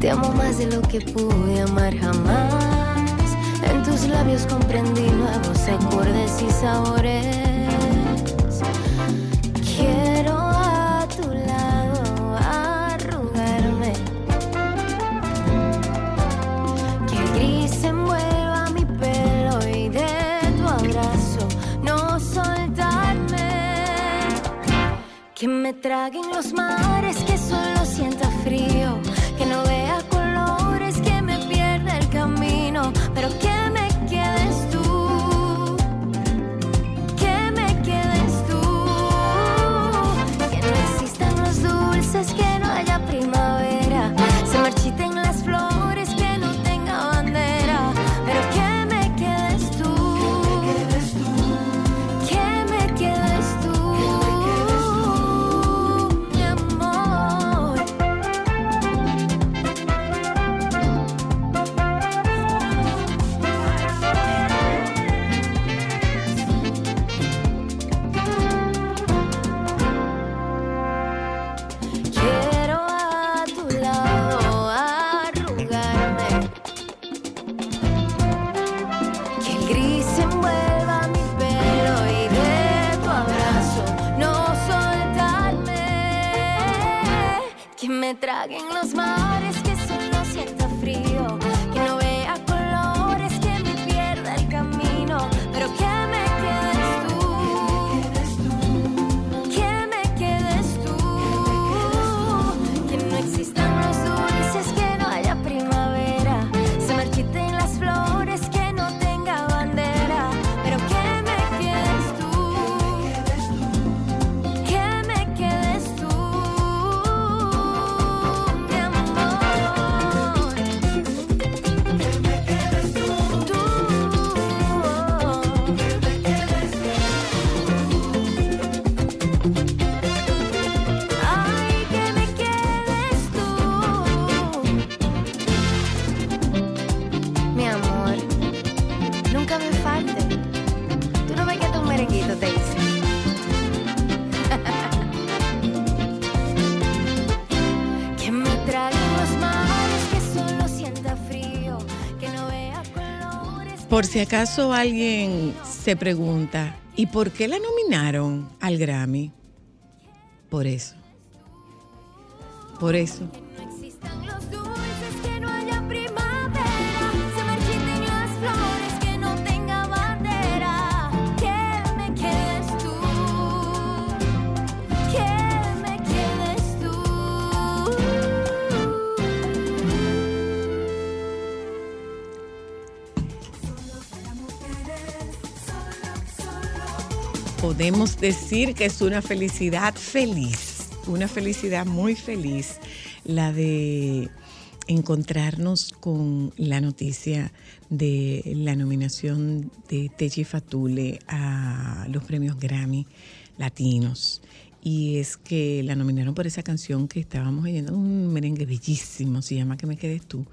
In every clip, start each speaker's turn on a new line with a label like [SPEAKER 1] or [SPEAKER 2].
[SPEAKER 1] Te amo más de lo que pude amar jamás. En tus labios comprendí nuevos acordes y sabores. Quiero a tu lado arrugarme. Que el gris envuelva mi pelo y de tu abrazo no soltarme. Que me traguen los mares. Por si acaso alguien se pregunta, ¿y por qué la nominaron al Grammy? Por eso. Por eso.
[SPEAKER 2] Podemos decir que es una felicidad feliz, una felicidad muy feliz, la de encontrarnos con la noticia de la nominación de Techi Fatule a los premios Grammy latinos y es que la nominaron por esa canción que estábamos oyendo, un merengue bellísimo, se llama Que me quedes tú.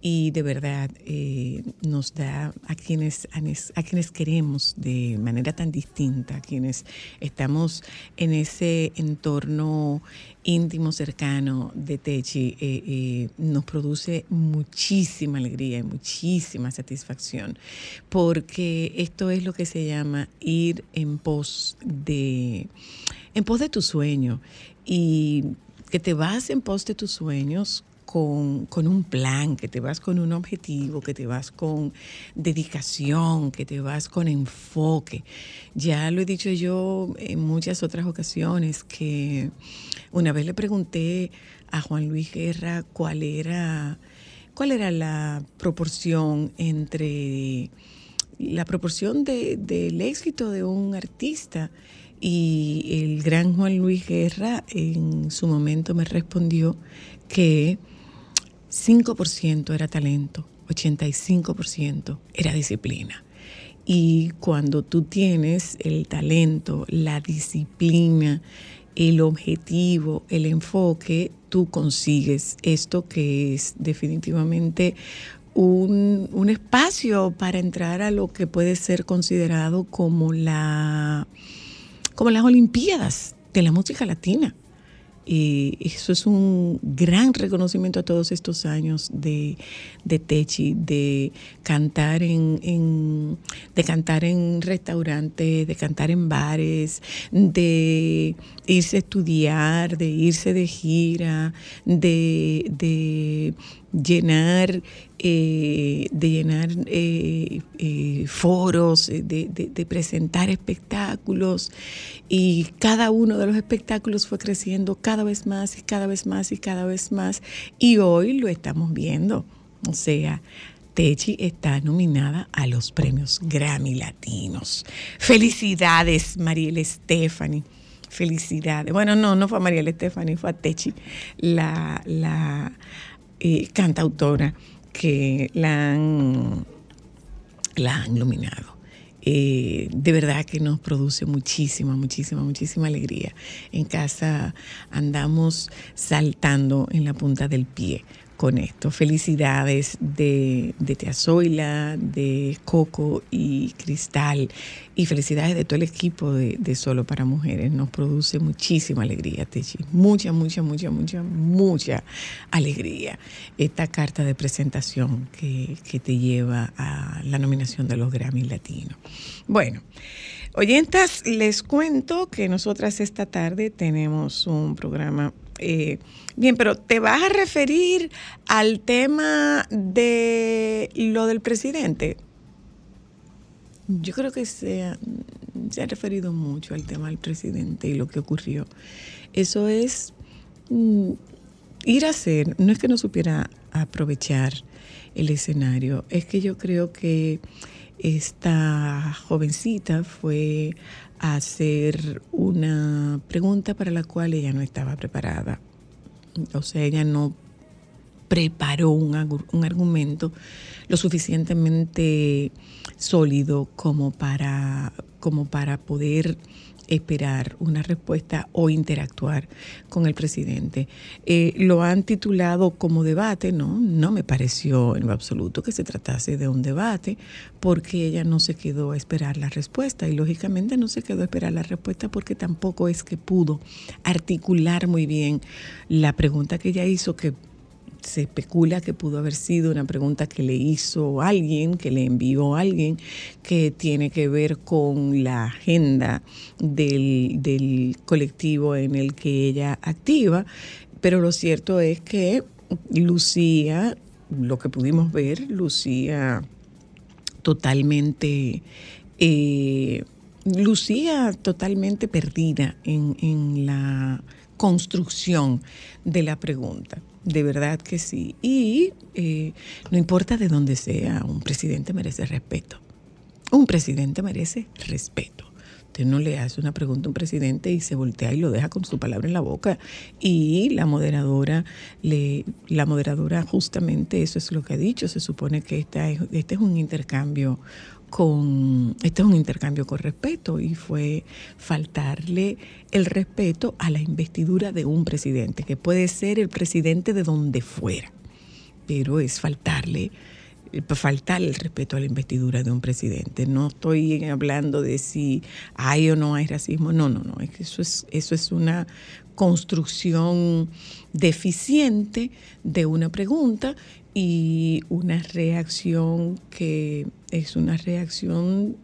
[SPEAKER 2] Y de verdad eh, nos da a quienes, a, quienes queremos de manera tan distinta, a quienes estamos en ese entorno íntimo, cercano de Techi, eh, eh, nos produce muchísima alegría y muchísima satisfacción, porque esto es lo que se llama ir en pos de en pos de tu sueño y que te vas en pos de tus sueños con, un plan, que te vas con un objetivo, que te vas con dedicación, que te vas con enfoque. Ya lo he dicho yo en muchas otras ocasiones que una vez le pregunté a Juan Luis Guerra cuál era, cuál era la proporción entre la proporción del éxito de un artista y el gran Juan Luis Guerra en su momento me respondió que 5% era talento, 85% era disciplina. Y cuando tú tienes el talento, la disciplina, el objetivo, el enfoque, tú consigues esto que es definitivamente un, un, espacio para entrar a lo que puede ser considerado como la como las Olimpiadas de la música latina. Y eso es un gran reconocimiento a todos estos años de, de Techi, de cantar en, de cantar en restaurantes, de cantar en bares, de irse a estudiar, de irse de gira, de, de llenar, eh, de llenar eh, eh, foros, de, presentar espectáculos y cada uno de los espectáculos fue creciendo cada vez más y cada vez más y cada vez más y hoy lo estamos viendo. O sea, Techi está nominada a los premios Grammy Latinos. Felicidades, Mariel Stephanie. Felicidades. Bueno, no, no fue a Mariel Stephanie, fue a Techi, la, cantautora que la han, la han iluminado. Eh, de verdad que nos produce muchísima, muchísima, muchísima alegría. En casa andamos saltando en la punta del pie con esto. Felicidades de, de Teazoila, de Coco y Cristal. Y felicidades de todo el equipo de, Solo para Mujeres. Nos produce muchísima alegría, Techi. Mucha, mucha, mucha, mucha, mucha alegría. Esta carta de presentación que, que te lleva a la nominación de los Grammy Latinos. Bueno. Oyentas, les cuento que nosotras esta tarde tenemos un programa eh, bien, pero ¿te vas a referir al tema de lo del presidente? Yo creo que se se ha referido mucho al tema del presidente y lo que ocurrió. Eso es mm, ir a hacer, no es que no supiera aprovechar el escenario, es que yo creo que esta jovencita fue hacer una pregunta para la cual ella no estaba preparada. O sea, ella no preparó un, un argumento lo suficientemente sólido como para, como para poder esperar una respuesta o interactuar con el presidente. Eh, lo han titulado como debate, no, no me pareció en lo absoluto que se tratase de un debate, porque ella no se quedó a esperar la respuesta y lógicamente no se quedó a esperar la respuesta porque tampoco es que pudo articular muy bien la pregunta que ella hizo, que se especula que pudo haber sido una pregunta que le hizo alguien, que le envió alguien, que tiene que ver con la agenda del, colectivo en el que ella activa, pero lo cierto es que Lucía, lo que pudimos ver, Lucía totalmente... Eh, Lucía totalmente perdida en, en la construcción de la pregunta. De verdad que sí. Y eh, no importa de dónde sea, un presidente merece respeto. Un presidente merece respeto. Usted no le hace una pregunta a un presidente y se voltea y lo deja con su palabra en la boca. Y la moderadora, le, la moderadora justamente eso es lo que ha dicho. Se supone que esta es, este es un intercambio con este es un intercambio con respeto y fue faltarle el respeto a la investidura de un presidente, que puede ser el presidente de donde fuera, pero es faltarle faltar el respeto a la investidura de un presidente. No estoy hablando de si hay o no hay racismo, no, no, no, eso es, eso es una construcción deficiente de una pregunta y una reacción que es una reacción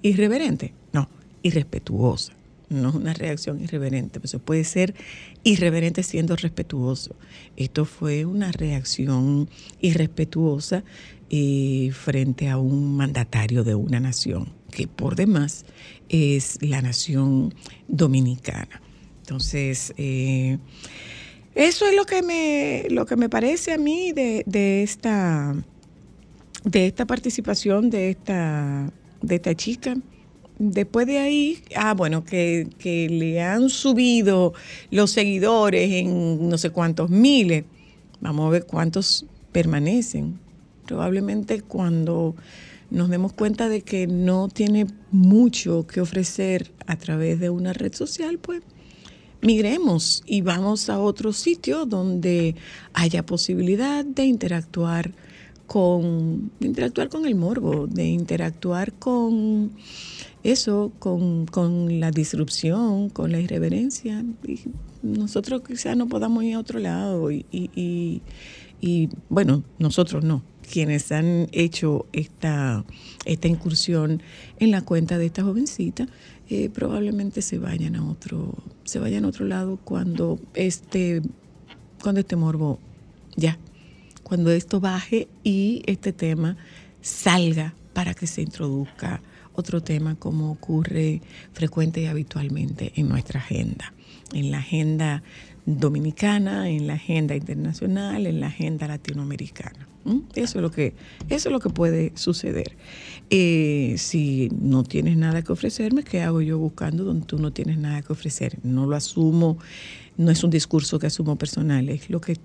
[SPEAKER 2] irreverente, no, irrespetuosa. No es una reacción irreverente, pues puede ser irreverente siendo respetuoso. Esto fue una reacción irrespetuosa eh, frente a un mandatario de una nación, que por demás es la nación dominicana. Entonces, eh, eso es lo que me, lo que me parece a mí de, de esta de esta participación de esta, de esta chica. Después de ahí, ah, bueno, que, que le han subido los seguidores en no sé cuántos miles. Vamos a ver cuántos permanecen. Probablemente cuando nos demos cuenta de que no tiene mucho que ofrecer a través de una red social, pues migremos y vamos a otro sitio donde haya posibilidad de interactuar con, interactuar con el morbo, de interactuar con eso, con, con la disrupción, con la irreverencia. Y nosotros quizás no podamos ir a otro lado y, y, y, bueno, nosotros no, quienes han hecho esta, esta incursión en la cuenta de esta jovencita, eh, probablemente se vayan a otro, se vayan a otro lado cuando este, cuando este morbo ya cuando esto baje y este tema salga para que se introduzca otro tema como ocurre frecuente y habitualmente en nuestra agenda, en la agenda dominicana, en la agenda internacional, en la agenda latinoamericana. Eso es lo que, eso es lo que puede suceder. Eh, si no tienes nada que ofrecerme, ¿qué hago yo buscando donde tú no tienes nada que ofrecer? No lo asumo, no es un discurso que asumo personal, es lo que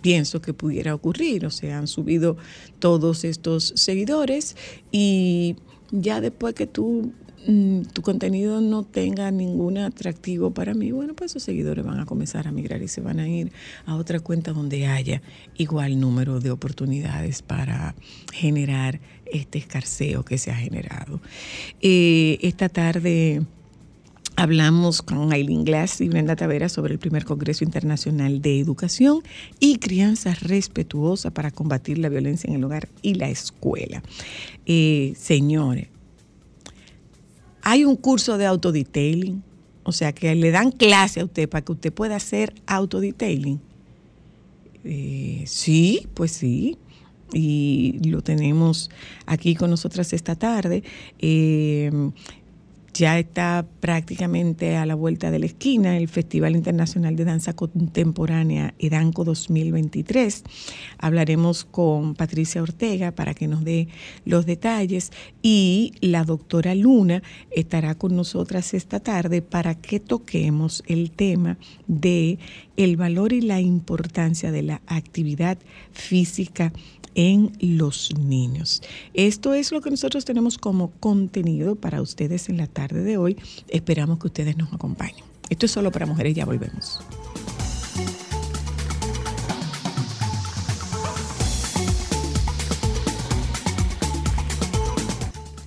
[SPEAKER 2] pienso que pudiera ocurrir. O sea, han subido todos estos seguidores y ya después que tú mm, tu contenido no tenga ningún atractivo para mí, bueno, pues esos seguidores van a comenzar a migrar y se van a ir a otra cuenta donde haya igual número de oportunidades para generar este escarceo que se ha generado. Eh, esta tarde Hablamos con Aileen Glass y Brenda Tavera sobre el primer Congreso Internacional de Educación y Crianza Respetuosa para combatir la violencia en el hogar y la escuela. Eh, señores, hay un curso de autodetailing, o sea que le dan clase a usted para que usted pueda hacer autodetailing. Eh, sí, pues sí y lo tenemos aquí con nosotras esta tarde. Eh, ya está prácticamente a la vuelta de la esquina el Festival Internacional de Danza Contemporánea EDANCO 2023. Hablaremos con Patricia Ortega para que nos dé los detalles y la doctora Luna estará con nosotras esta tarde para que toquemos el tema de el valor y la importancia de la actividad física en los niños. Esto es lo que nosotros tenemos como contenido para ustedes en la tarde de hoy. Esperamos que ustedes nos acompañen. Esto es solo para mujeres, ya volvemos.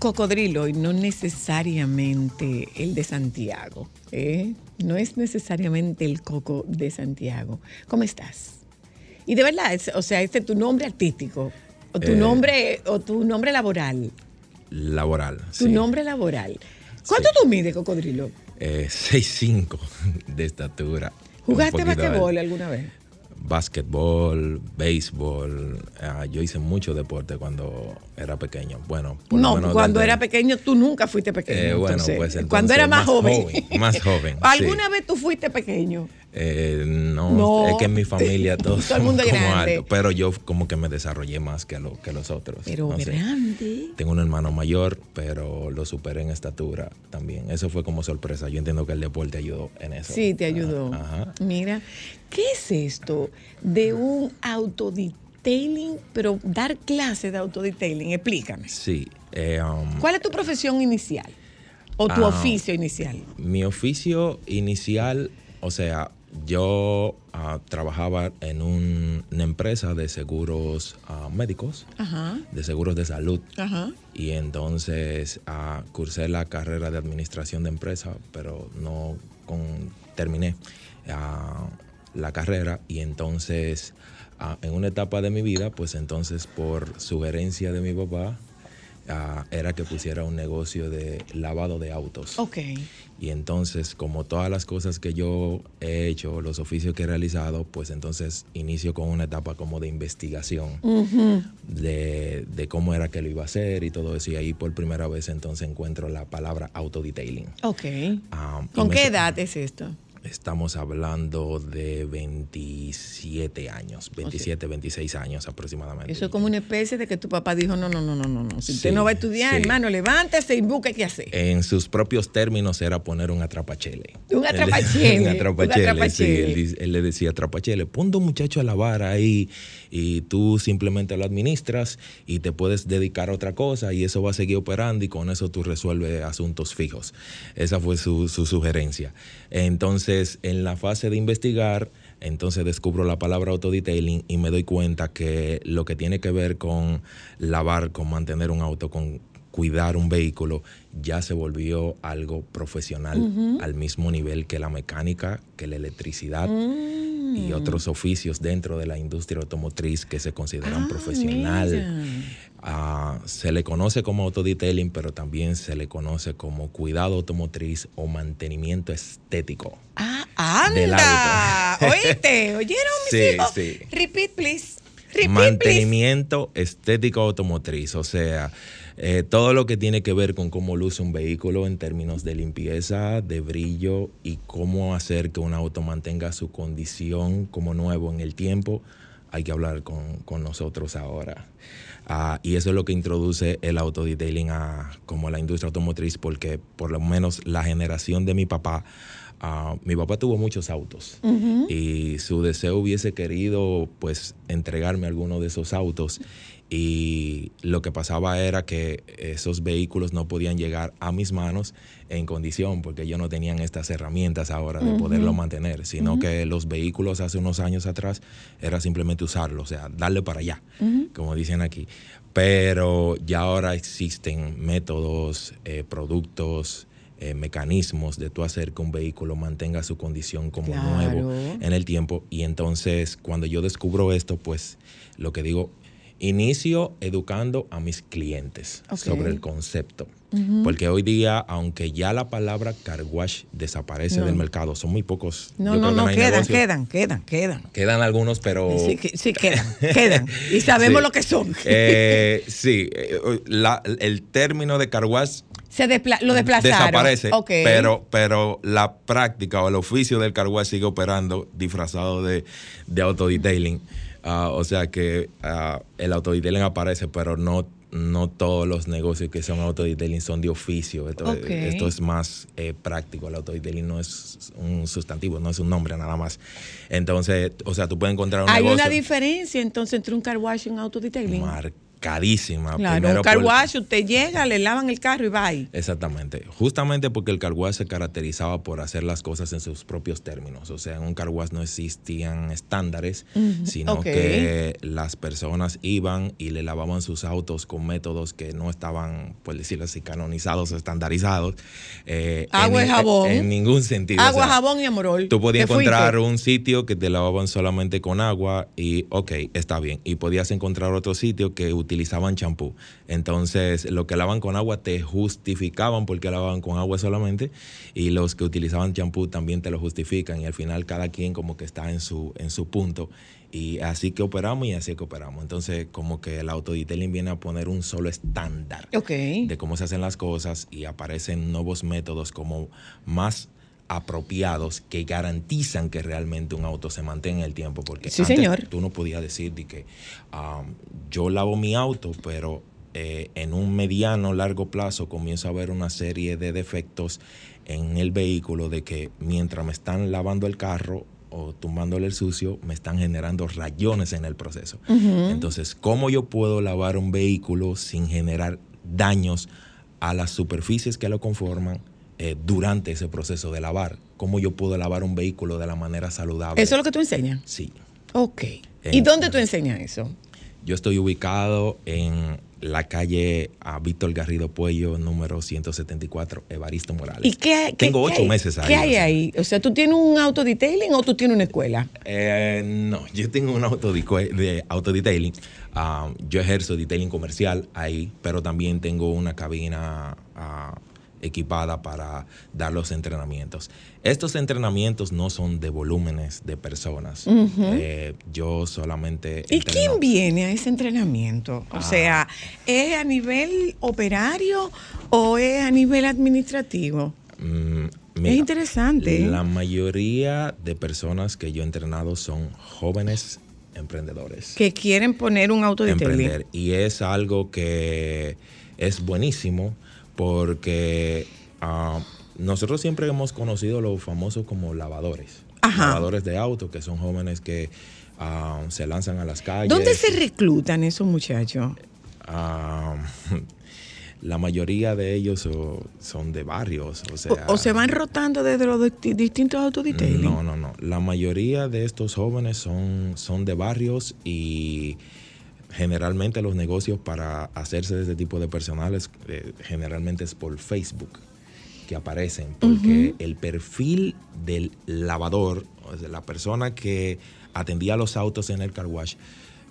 [SPEAKER 2] Cocodrilo y no necesariamente el de Santiago. ¿eh? No es necesariamente el coco de Santiago. ¿Cómo estás? Y de verdad, o sea, este es tu nombre artístico o tu eh, nombre o tu nombre laboral.
[SPEAKER 3] Laboral.
[SPEAKER 2] Tu nombre laboral. ¿Cuánto tú mides, cocodrilo?
[SPEAKER 3] Eh, 6'5 de estatura.
[SPEAKER 2] ¿Jugaste basquetbol alguna vez?
[SPEAKER 3] Basquetbol, béisbol. Ah, yo hice mucho deporte cuando era pequeño. Bueno, por lo
[SPEAKER 2] No,
[SPEAKER 3] menos
[SPEAKER 2] cuando
[SPEAKER 3] desde-
[SPEAKER 2] era pequeño tú nunca fuiste pequeño.
[SPEAKER 3] Eh, bueno,
[SPEAKER 2] entonces,
[SPEAKER 3] pues entonces
[SPEAKER 2] cuando era más,
[SPEAKER 3] más
[SPEAKER 2] joven.
[SPEAKER 3] joven, más joven,
[SPEAKER 2] ¿Alguna
[SPEAKER 3] sí.
[SPEAKER 2] vez tú fuiste pequeño?
[SPEAKER 3] Eh, no,
[SPEAKER 2] No.
[SPEAKER 3] es que en mi familia todos
[SPEAKER 2] Todo el mundo
[SPEAKER 3] somos como
[SPEAKER 2] grande.
[SPEAKER 3] altos, pero yo como que me desarrollé más que, lo, que los otros.
[SPEAKER 2] Pero
[SPEAKER 3] no sé.
[SPEAKER 2] grande.
[SPEAKER 3] Tengo un hermano mayor, pero lo superé en estatura también. Eso fue como sorpresa. Yo entiendo que el deporte ayudó en eso.
[SPEAKER 2] Sí, te ayudó.
[SPEAKER 3] Ah, Ajá.
[SPEAKER 2] Mira, ¿qué es esto de un autodetailing, pero dar clases de autodetailing? Explícame.
[SPEAKER 3] Sí. eh, um,
[SPEAKER 2] ¿Cuál es tu profesión inicial? ¿O tu
[SPEAKER 3] Ah.
[SPEAKER 2] oficio inicial?
[SPEAKER 3] Mi oficio inicial, o sea, yo ah, trabajaba en un- una empresa de seguros ah, médicos,
[SPEAKER 2] Ajá,
[SPEAKER 3] de seguros de salud.
[SPEAKER 2] ajá.
[SPEAKER 3] Y entonces ah, cursé la carrera de administración de empresa, pero no con- terminé la carrera. Y entonces, ah, en una etapa de mi vida, pues entonces por sugerencia de mi papá, ah, era que pusiera un negocio de lavado de autos.
[SPEAKER 2] Ok.
[SPEAKER 3] Y entonces, como todas las cosas que yo he hecho, los oficios que he realizado, pues entonces inicio con una etapa como de investigación de, de cómo era que lo iba a hacer y todo eso. Y ahí por primera vez entonces encuentro la palabra autodetailing.
[SPEAKER 2] Ok.
[SPEAKER 3] Y
[SPEAKER 2] ¿Con qué edad es esto?
[SPEAKER 3] Estamos hablando de 27 años, 27, 26 años aproximadamente.
[SPEAKER 2] Eso es como una especie de que tu papá dijo, no, no, no, no, no, no. Si usted
[SPEAKER 3] Sí,
[SPEAKER 2] no va a estudiar,
[SPEAKER 3] sí.
[SPEAKER 2] hermano, levántese y busque qué hacer.
[SPEAKER 3] En sus propios términos era poner un atrapachele.
[SPEAKER 2] Un atrapachele,
[SPEAKER 3] un
[SPEAKER 2] un
[SPEAKER 3] atrapachele, sí. Él, le decía atrapachele. Ponte un muchacho a lavar ahí y tú simplemente lo administras y te puedes dedicar a otra cosa y eso va a seguir operando y con eso tú resuelves asuntos fijos. Esa fue su, su sugerencia. Entonces, en la fase de investigar, entonces descubro la palabra autodetailing y me doy cuenta que lo que tiene que ver con lavar, con mantener un auto, con cuidar un vehículo, ya se volvió algo profesional al mismo nivel que la mecánica, que la electricidad
[SPEAKER 2] Mm.
[SPEAKER 3] y otros oficios dentro de la industria automotriz que se consideran
[SPEAKER 2] Ah,
[SPEAKER 3] profesional. Ah, se le conoce como autodetailing, pero también se le conoce como cuidado automotriz o mantenimiento estético.
[SPEAKER 2] Ah,
[SPEAKER 3] Del
[SPEAKER 2] anda. ¿Oíste? ¿Oyeron mis
[SPEAKER 3] Sí,
[SPEAKER 2] hijos?
[SPEAKER 3] sí.
[SPEAKER 2] Repeat, please. Repeat, please.
[SPEAKER 3] Mantenimiento estético automotriz, o sea, eh, todo lo que tiene que ver con cómo luce un vehículo en términos de limpieza, de brillo y cómo hacer que un auto mantenga su condición como nuevo en el tiempo, hay que hablar con, con nosotros ahora. Ah, y eso es lo que introduce el autodetailing a como la industria automotriz, porque por lo menos la generación de mi papá, ah, mi papá tuvo muchos autos. Y su deseo hubiese querido pues entregarme alguno de esos autos y lo que pasaba era que esos vehículos no podían llegar a mis manos en condición porque ellos no tenían estas herramientas ahora de poderlo mantener, sino que los vehículos hace unos años atrás era simplemente usarlo, o sea, darle para allá, como dicen aquí. Pero ya ahora existen métodos, eh, productos, eh, mecanismos de tú hacer que un vehículo mantenga su condición como
[SPEAKER 2] Claro.
[SPEAKER 3] nuevo en el tiempo. Y entonces, cuando yo descubro esto, pues lo que digo, inicio educando a mis clientes sobre el concepto. Porque hoy día, aunque ya la palabra car wash desaparece
[SPEAKER 2] No.
[SPEAKER 3] del mercado, son muy pocos.
[SPEAKER 2] No,
[SPEAKER 3] yo
[SPEAKER 2] no, no, quedan, quedan, quedan, quedan.
[SPEAKER 3] Quedan algunos, pero...
[SPEAKER 2] Sí, sí, quedan, quedan. Y sabemos
[SPEAKER 3] Sí.
[SPEAKER 2] lo que son.
[SPEAKER 3] Eh, sí, eh, la- el término de car wash
[SPEAKER 2] Se despla- lo desplazaron.
[SPEAKER 3] desaparece,
[SPEAKER 2] Ok.
[SPEAKER 3] pero, pero la práctica o el oficio del car wash sigue operando disfrazado de, de autodetailing. Ah, o sea que ah, el autodetailing aparece, pero no, no todos los negocios que son autodetailing son de oficio. Esto, esto es más eh, práctico. El autodetailing no es un sustantivo, no es un nombre nada más. Entonces, o sea, tú puedes encontrar un
[SPEAKER 2] Hay
[SPEAKER 3] negocio
[SPEAKER 2] una diferencia entonces entre un car wash y un autodetailing.
[SPEAKER 3] Marcadísima.
[SPEAKER 2] Claro, un car
[SPEAKER 3] por-
[SPEAKER 2] wash, usted llega, le lavan el carro y va.
[SPEAKER 3] Exactamente. Justamente porque el car wash se caracterizaba por hacer las cosas en sus propios términos. O sea, en un car wash no existían estándares, sino que las personas iban y le lavaban sus autos con métodos que no estaban, por decirlo así, canonizados o estandarizados. eh,
[SPEAKER 2] Agua
[SPEAKER 3] en,
[SPEAKER 2] y jabón.
[SPEAKER 3] En, ningún sentido. O
[SPEAKER 2] Agua,
[SPEAKER 3] sea,
[SPEAKER 2] jabón y amorol.
[SPEAKER 3] Tú podías encontrar un sitio que te lavaban solamente con agua y, ok, está bien. Y podías encontrar otro sitio que utilizaban champú. Entonces, los que lavan con agua te justificaban porque lavaban con agua solamente y los que utilizaban champú también te lo justifican y al final cada quien como que está en su, en su punto. Y así que operamos y así que operamos. Entonces, como que el autodetailing viene a poner un solo estándar de cómo se hacen las cosas y aparecen nuevos métodos como más apropiados que garantizan que realmente un auto se mantenga en el tiempo. Porque
[SPEAKER 2] sí, señor.
[SPEAKER 3] tú no podías decir de que um, yo lavo mi auto, pero eh, en un mediano, largo plazo comienzo a ver una serie de defectos en el vehículo de que mientras me están lavando el carro o tumbándole el sucio, me están generando rayones en el proceso. Entonces, ¿cómo yo puedo lavar un vehículo sin generar daños a las superficies que lo conforman eh, durante ese proceso de lavar? ¿Cómo yo puedo lavar un vehículo de la manera saludable?
[SPEAKER 2] ¿Eso es lo que tú enseñas?
[SPEAKER 3] Sí.
[SPEAKER 2] Ok. ¿Y dónde tú enseñas eso?
[SPEAKER 3] Yo estoy ubicado en la calle a Víctor Garrido Puello, número 174, Evaristo Morales.
[SPEAKER 2] ¿Y qué,
[SPEAKER 3] Tengo ocho meses ahí.
[SPEAKER 2] ¿Qué hay ahí? O sea, ¿tú tienes un autodetailing o tú tienes una escuela?
[SPEAKER 3] Eh, no, yo tengo un auto de autodetailing. Ah, yo ejerzo detailing comercial ahí, pero también tengo una cabina uh, equipada para dar los entrenamientos. Estos entrenamientos no son de volúmenes de personas. Eh, yo solamente...
[SPEAKER 2] ¿Y quién viene a ese entrenamiento? O ah. sea, ¿es a nivel operario o es a nivel administrativo? Mm, es interesante.
[SPEAKER 3] ¿eh? La mayoría de personas que yo he entrenado son jóvenes emprendedores.
[SPEAKER 2] Que quieren poner un auto de Emprender.
[SPEAKER 3] Y es algo que es buenísimo porque ah, nosotros siempre hemos conocido los famosos como lavadores. Lavadores de autos, que son jóvenes que ah, se lanzan a las calles.
[SPEAKER 2] ¿Dónde se reclutan esos muchachos?
[SPEAKER 3] Ah, la mayoría de ellos son de barrios. O, sea,
[SPEAKER 2] o, se van rotando desde los distintos autodetailing.
[SPEAKER 3] No, no, no. La mayoría de estos jóvenes son, son de barrios y generalmente los negocios para hacerse de este tipo de personales eh, generalmente es por Facebook que aparecen, porque el perfil del lavador, o sea, la persona que atendía los autos en el car wash,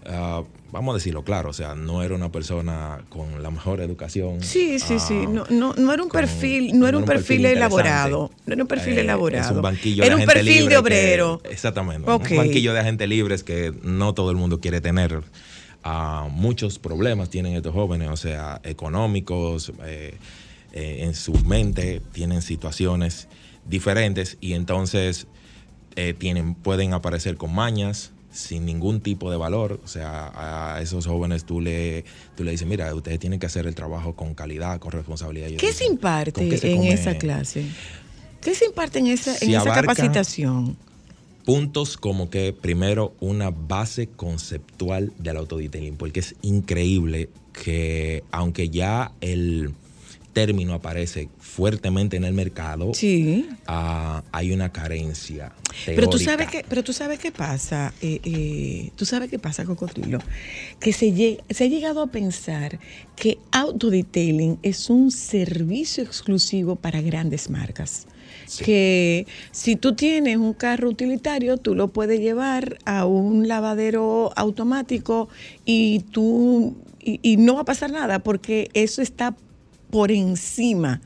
[SPEAKER 3] ah, vamos a decirlo claro, o sea, no era una persona con la mejor educación.
[SPEAKER 2] Sí, sí, sí, ah, no, no, era un perfil, no, era un perfil, elaborado, no era un perfil eh, elaborado.
[SPEAKER 3] Es un banquillo
[SPEAKER 2] era
[SPEAKER 3] de
[SPEAKER 2] un perfil de obrero.
[SPEAKER 3] exactamente, un banquillo de agente libre que no todo el mundo quiere tener muchos problemas tienen estos jóvenes, o sea, económicos, eh, eh, en su mente tienen situaciones diferentes y entonces eh, tienen, pueden aparecer con mañas sin ningún tipo de valor. O sea, a esos jóvenes tú le, tú le dices, mira, ustedes tienen que hacer el trabajo con calidad, con responsabilidad.
[SPEAKER 2] ¿Qué se imparte en esa clase? ¿Qué se imparte en esa, en esa capacitación?
[SPEAKER 3] Puntos como que primero una base conceptual del autodetailing, porque es increíble que aunque ya el término aparece fuertamente en el mercado,
[SPEAKER 2] sí.
[SPEAKER 3] Ah, hay una carencia.
[SPEAKER 2] Pero tú sabes que, pero tú sabes qué pasa, eh, eh, tú sabes qué pasa, Cocodrilo, que se, se ha llegado a pensar que autodetailing es un servicio exclusivo para grandes marcas que si tú tienes un carro utilitario, tú lo puedes llevar a un lavadero automático y tú y, no va a pasar nada porque eso está por encima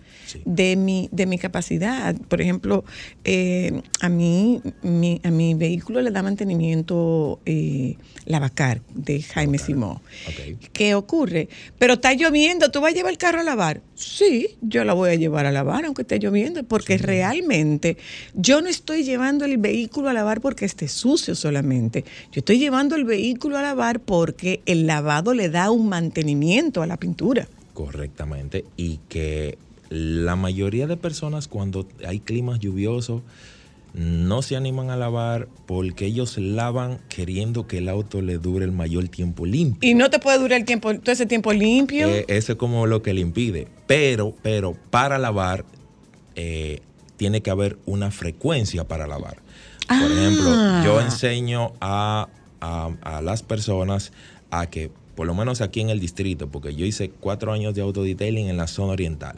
[SPEAKER 2] de, mi, de mi capacidad. Por ejemplo, eh, a, mí, mi, a mi vehículo le da mantenimiento eh, Lavacar de Jaime Simón. ¿Qué ocurre? Pero está lloviendo, ¿tú vas a llevar el carro a lavar? Sí, yo la voy a llevar a lavar aunque esté lloviendo, porque realmente yo no estoy llevando el vehículo a lavar porque esté sucio solamente. Yo estoy llevando el vehículo a lavar porque el lavado le da un mantenimiento a la pintura.
[SPEAKER 3] Correctamente. Y que la mayoría de personas cuando hay climas lluviosos no se animan a lavar porque ellos lavan queriendo que el auto le dure el mayor tiempo limpio.
[SPEAKER 2] Y no te puede durar el tiempo, todo ese tiempo limpio.
[SPEAKER 3] Eh, eso es como lo que le impide. Pero, pero para lavar eh, tiene que haber una frecuencia para lavar. Por ah. ejemplo, yo enseño a, a las personas a que, por lo menos aquí en el distrito, porque yo hice cuatro años de autodetailing en la zona oriental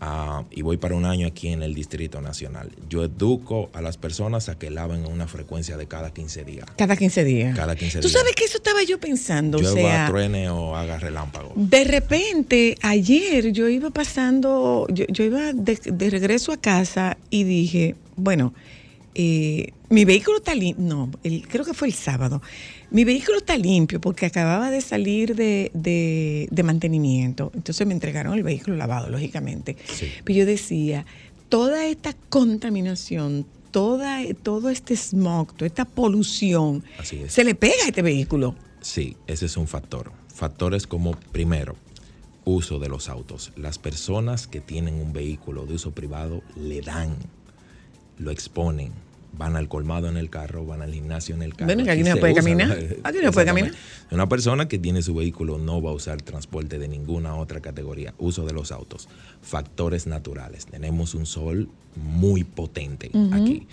[SPEAKER 3] ah, y voy para un año aquí en el Distrito Nacional. Yo educo a las personas a que laven una frecuencia de cada 15 días.
[SPEAKER 2] Cada 15 días.
[SPEAKER 3] Cada 15
[SPEAKER 2] Tú
[SPEAKER 3] días.
[SPEAKER 2] sabes que eso estaba yo pensando.
[SPEAKER 3] Llueva,
[SPEAKER 2] o sea,
[SPEAKER 3] truene o haga relámpago.
[SPEAKER 2] de repente, ayer yo iba pasando, yo, yo iba de, de regreso a casa y dije, bueno, eh, mi vehículo está limpio, no, el- creo que fue el sábado, mi vehículo está limpio porque acababa de salir de, de- de mantenimiento, entonces me entregaron el vehículo lavado, lógicamente.
[SPEAKER 3] Sí.
[SPEAKER 2] Pero yo decía, toda esta contaminación, toda, todo este smog, toda esta polución,
[SPEAKER 3] Así es.
[SPEAKER 2] se le pega a este vehículo.
[SPEAKER 3] Sí, ese es un factor. Factores como, primero, uso de los autos. Las personas que tienen un vehículo de uso privado le dan, lo exponen, van al colmado en el carro, van al gimnasio en el carro.
[SPEAKER 2] Bueno, aquí
[SPEAKER 3] Aquí
[SPEAKER 2] no
[SPEAKER 3] se
[SPEAKER 2] puede
[SPEAKER 3] usa,
[SPEAKER 2] caminar. Aquí no puede caminar.
[SPEAKER 3] Una persona que tiene su vehículo no va a usar transporte de ninguna otra categoría. Uso de los autos. Factores naturales. Tenemos un sol muy potente aquí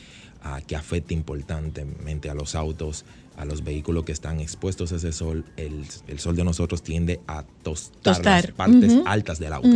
[SPEAKER 3] ah, que afecta importantemente a los autos, a los vehículos que están expuestos a ese sol. El, el sol de nosotros tiende a tostar,
[SPEAKER 2] Tostar.
[SPEAKER 3] las partes altas del auto.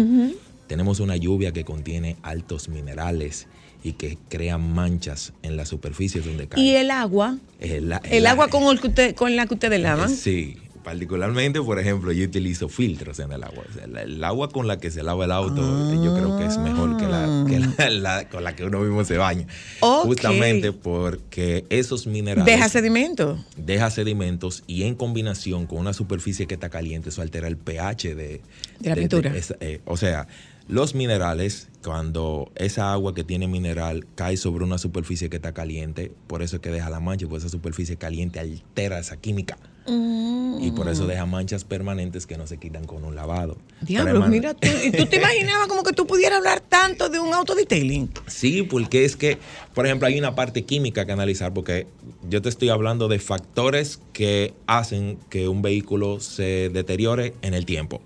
[SPEAKER 3] Tenemos una lluvia que contiene altos minerales y que crea manchas en las superficies donde cae.
[SPEAKER 2] Y el agua,
[SPEAKER 3] El,
[SPEAKER 2] el agua con, el que usted, con la que ustedes lavan.
[SPEAKER 3] Sí, particularmente, por ejemplo, yo utilizo filtros en el agua. O sea, el, agua con la que se lava el auto, eh, yo creo que es mejor que la, que la- la- con la que uno mismo se baña. Justamente porque esos minerales
[SPEAKER 2] Deja sedimento.
[SPEAKER 3] deja sedimentos y en combinación con una superficie que está caliente, eso altera el pH de,
[SPEAKER 2] De la pintura.
[SPEAKER 3] eh, o sea, los minerales, cuando esa agua que tiene mineral cae sobre una superficie que está caliente, por eso es que deja la mancha, porque esa superficie caliente altera esa química. Y por eso deja manchas permanentes que no se quitan con un lavado.
[SPEAKER 2] Diablo,
[SPEAKER 3] Pero,
[SPEAKER 2] mira tú. ¿Y tú te imaginabas como que tú pudieras hablar tanto de un auto detailing?
[SPEAKER 3] Sí, porque es que, por ejemplo, hay una parte química que analizar, porque yo te estoy hablando de factores que hacen que un vehículo se deteriore en el tiempo.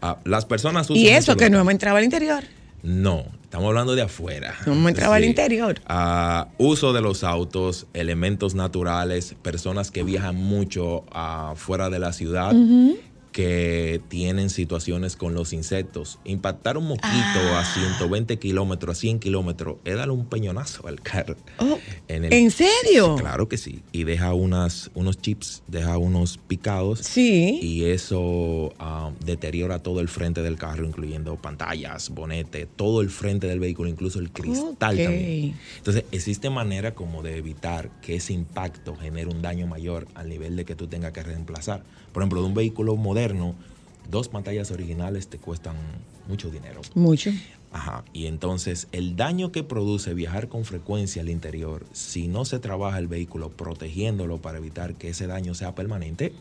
[SPEAKER 3] Ah, las personas usan
[SPEAKER 2] Y eso
[SPEAKER 3] mucho
[SPEAKER 2] que no hemos entrado al interior.
[SPEAKER 3] No, estamos hablando de afuera.
[SPEAKER 2] No hemos entrado al interior.
[SPEAKER 3] Ah, uso de los autos, elementos naturales, personas que viajan mucho ah, fuera de la ciudad. Que tienen situaciones con los insectos. Impactar un mosquito
[SPEAKER 2] Ah.
[SPEAKER 3] a 120 kilómetros, a 100 kilómetros, es darle un peñonazo al carro.
[SPEAKER 2] Oh,
[SPEAKER 3] En el-
[SPEAKER 2] ¿En serio?
[SPEAKER 3] Claro que sí. Y deja unas, unos chips, deja unos picados.
[SPEAKER 2] Sí.
[SPEAKER 3] Y eso ah, deteriora todo el frente del carro, incluyendo pantallas, bonete, todo el frente del vehículo, incluso el cristal
[SPEAKER 2] Ok.
[SPEAKER 3] también. Entonces, existe manera como de evitar que ese impacto genere un daño mayor al nivel de que tú tengas que reemplazar. Por ejemplo, de un vehículo moderno, dos pantallas originales te cuestan mucho dinero.
[SPEAKER 2] Mucho.
[SPEAKER 3] Ajá. Y entonces el daño que produce viajar con frecuencia al interior, si no se trabaja el vehículo protegiéndolo para evitar que ese daño sea permanente,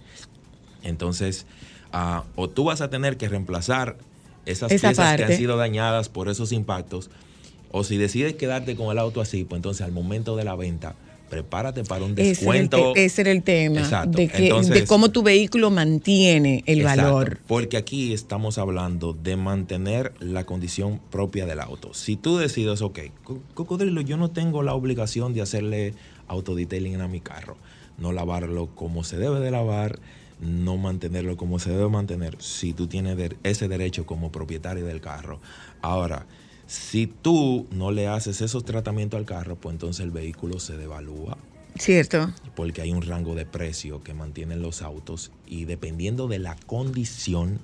[SPEAKER 3] entonces ah, o tú vas a tener que reemplazar esas
[SPEAKER 2] Esa
[SPEAKER 3] piezas que han sido dañadas por esos impactos, o si decides quedarte con el auto así, pues entonces al momento de la venta, prepárate para un
[SPEAKER 2] Ese
[SPEAKER 3] descuento.
[SPEAKER 2] te- ese era el tema.
[SPEAKER 3] Exacto.
[SPEAKER 2] De, que,
[SPEAKER 3] Entonces-
[SPEAKER 2] de cómo tu vehículo mantiene el
[SPEAKER 3] Exacto,
[SPEAKER 2] valor.
[SPEAKER 3] Porque aquí estamos hablando de mantener la condición propia del auto. Si tú decides, ok, Co- Cocodrilo, yo no tengo la obligación de hacerle autodetailing a mi carro, no lavarlo como se debe de lavar, no mantenerlo como se debe mantener, si tú tienes ese derecho como propietario del carro. Ahora, si tú no le haces esos tratamientos al carro, pues entonces el vehículo se devalúa
[SPEAKER 2] ¿Cierto?
[SPEAKER 3] porque hay un rango de precio que mantienen los autos y dependiendo de la condición,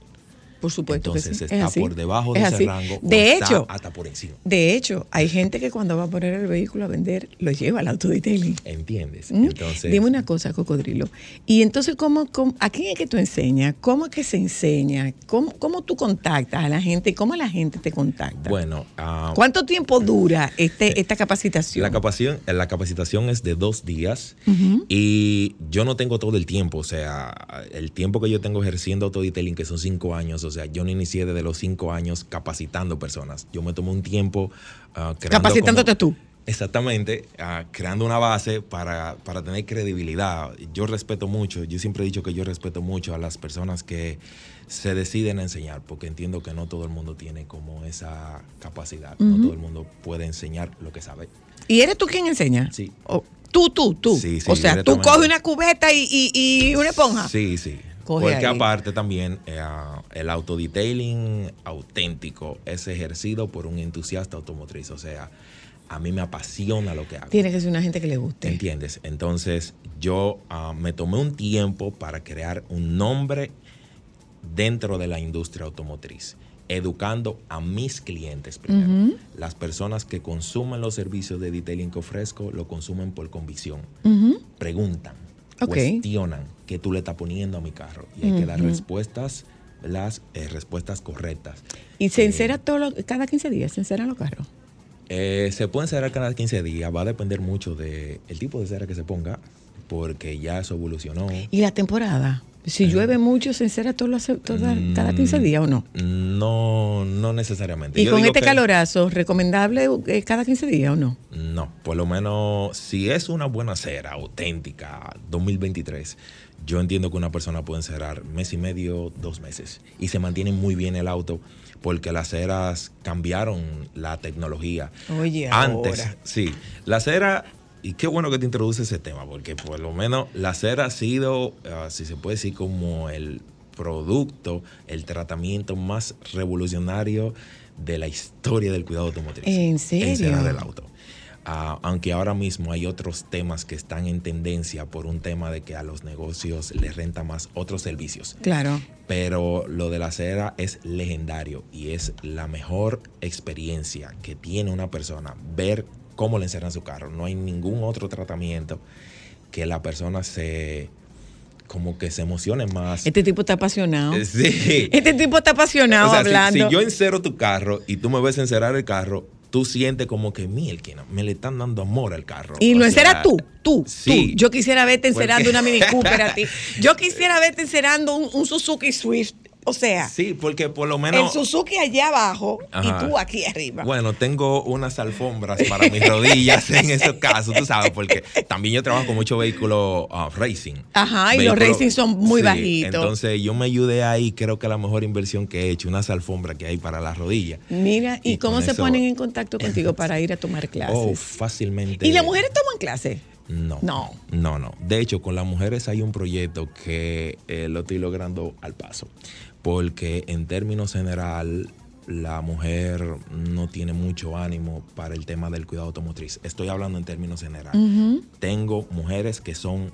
[SPEAKER 2] Por supuesto
[SPEAKER 3] entonces
[SPEAKER 2] que sí.
[SPEAKER 3] está
[SPEAKER 2] es
[SPEAKER 3] por debajo de
[SPEAKER 2] Es
[SPEAKER 3] ese rango o
[SPEAKER 2] De
[SPEAKER 3] está
[SPEAKER 2] hecho,
[SPEAKER 3] hasta por encima.
[SPEAKER 2] de hecho, hay gente que cuando va a poner el vehículo a vender, lo lleva al autodetailing.
[SPEAKER 3] ¿Entiendes?
[SPEAKER 2] ¿Mm?
[SPEAKER 3] Entonces,
[SPEAKER 2] Dime una cosa, Cocodrilo. Y entonces, ¿cómo, cómo- a quién es que tú enseñas? ¿Cómo es que se enseña? ¿Cómo, cómo tú contactas a la gente? ¿Cómo la gente te contacta?
[SPEAKER 3] bueno, ah,
[SPEAKER 2] ¿Cuánto tiempo dura este, esta capacitación?
[SPEAKER 3] la, capacitación, la capacitación es de dos días y yo no tengo todo el tiempo, o sea, el tiempo que yo tengo ejerciendo autodetailing, que son cinco años, o sea, yo no inicié desde los cinco años capacitando personas. Yo me tomé un tiempo creando
[SPEAKER 2] Capacitándote
[SPEAKER 3] como-
[SPEAKER 2] tú.
[SPEAKER 3] Exactamente, ah, creando una base para, para tener credibilidad. Yo respeto mucho, yo siempre he dicho que yo respeto mucho a las personas que se deciden a enseñar, porque entiendo que no todo el mundo tiene como esa capacidad, no todo el mundo puede enseñar lo que sabe.
[SPEAKER 2] ¿Y eres tú quien enseña?
[SPEAKER 3] Sí.
[SPEAKER 2] Tú, tú, tú.
[SPEAKER 3] Sí, sí,
[SPEAKER 2] o sea, tú coges una cubeta y, y- y una esponja.
[SPEAKER 3] Sí, sí. Porque aparte también eh, el autodetailing auténtico es ejercido por un entusiasta automotriz. O sea, a mí me apasiona lo que hago.
[SPEAKER 2] Tiene que ser una gente que le guste.
[SPEAKER 3] ¿Entiendes? Entonces yo ah, me tomé un tiempo para crear un nombre dentro de la industria automotriz educando a mis clientes primero. Las personas que consumen los servicios de detailing que ofrezco lo consumen por convicción. Preguntan, cuestionan qué tú le estás poniendo a mi carro y hay que dar respuestas, las eh, respuestas correctas.
[SPEAKER 2] ¿Y se encera todo cada 15 días? ¿Se enceran los carros?
[SPEAKER 3] Eh, se pueden encerar cada 15 días, va a depender mucho del tipo de cera que se ponga, porque ya eso evolucionó.
[SPEAKER 2] ¿Y la temporada? Si llueve mucho, ¿se encera todo, cada 15 mm, días o no?
[SPEAKER 3] No, no necesariamente.
[SPEAKER 2] ¿Y con este calorazo, recomendable eh, cada 15 días o no?
[SPEAKER 3] No, por lo menos si es una buena cera auténtica 2023, yo entiendo que una persona puede encerrar mes y medio, dos meses y se mantiene muy bien el auto porque las ceras cambiaron la tecnología.
[SPEAKER 2] Oye,
[SPEAKER 3] antes, sí, la cera y qué bueno que te introduce ese tema, porque por lo menos la cera ha sido, ah, si se puede decir, como el producto, el tratamiento más revolucionario de la historia del cuidado automotriz.
[SPEAKER 2] ¿En serio?
[SPEAKER 3] En del auto. Ah, aunque ahora mismo hay otros temas que están en tendencia por un tema de que a los negocios les renta más otros servicios.
[SPEAKER 2] Claro.
[SPEAKER 3] Pero lo de la cera es legendario y es la mejor experiencia que tiene una persona ver cómo le encerran su carro. No hay ningún otro tratamiento que la persona se como que se emocione más.
[SPEAKER 2] Este tipo está apasionado.
[SPEAKER 3] Sí.
[SPEAKER 2] Este tipo está apasionado hablando.
[SPEAKER 3] Si, yo encero tu carro y tú me ves encerrar el carro, tú sientes como que mielquina, me le están dando amor al carro.
[SPEAKER 2] Y lo encera tú, tú, sí. Yo quisiera verte encerando una Mini Cooper a ti. Yo quisiera verte encerando un Suzuki Swift o sea,
[SPEAKER 3] sí, porque por lo menos.
[SPEAKER 2] El Suzuki allá abajo y tú aquí arriba.
[SPEAKER 3] Bueno, tengo unas alfombras para mis rodillas en esos casos, tú sabes, porque también yo trabajo con mucho vehículo uh, racing.
[SPEAKER 2] Ajá, y los racing son muy bajitos.
[SPEAKER 3] Entonces yo me ayudé ahí, creo que la mejor inversión que he hecho, unas alfombras que hay para las rodillas.
[SPEAKER 2] Mira, ¿y, cómo se ponen en contacto contigo para ir a tomar clases?
[SPEAKER 3] Oh, fácilmente.
[SPEAKER 2] ¿Y las mujeres toman clases?
[SPEAKER 3] No.
[SPEAKER 2] No.
[SPEAKER 3] No, no. De hecho, con las mujeres hay un proyecto que eh, lo estoy logrando al paso porque en términos general la mujer no tiene mucho ánimo para el tema del cuidado automotriz. Estoy hablando en términos general. Tengo mujeres que son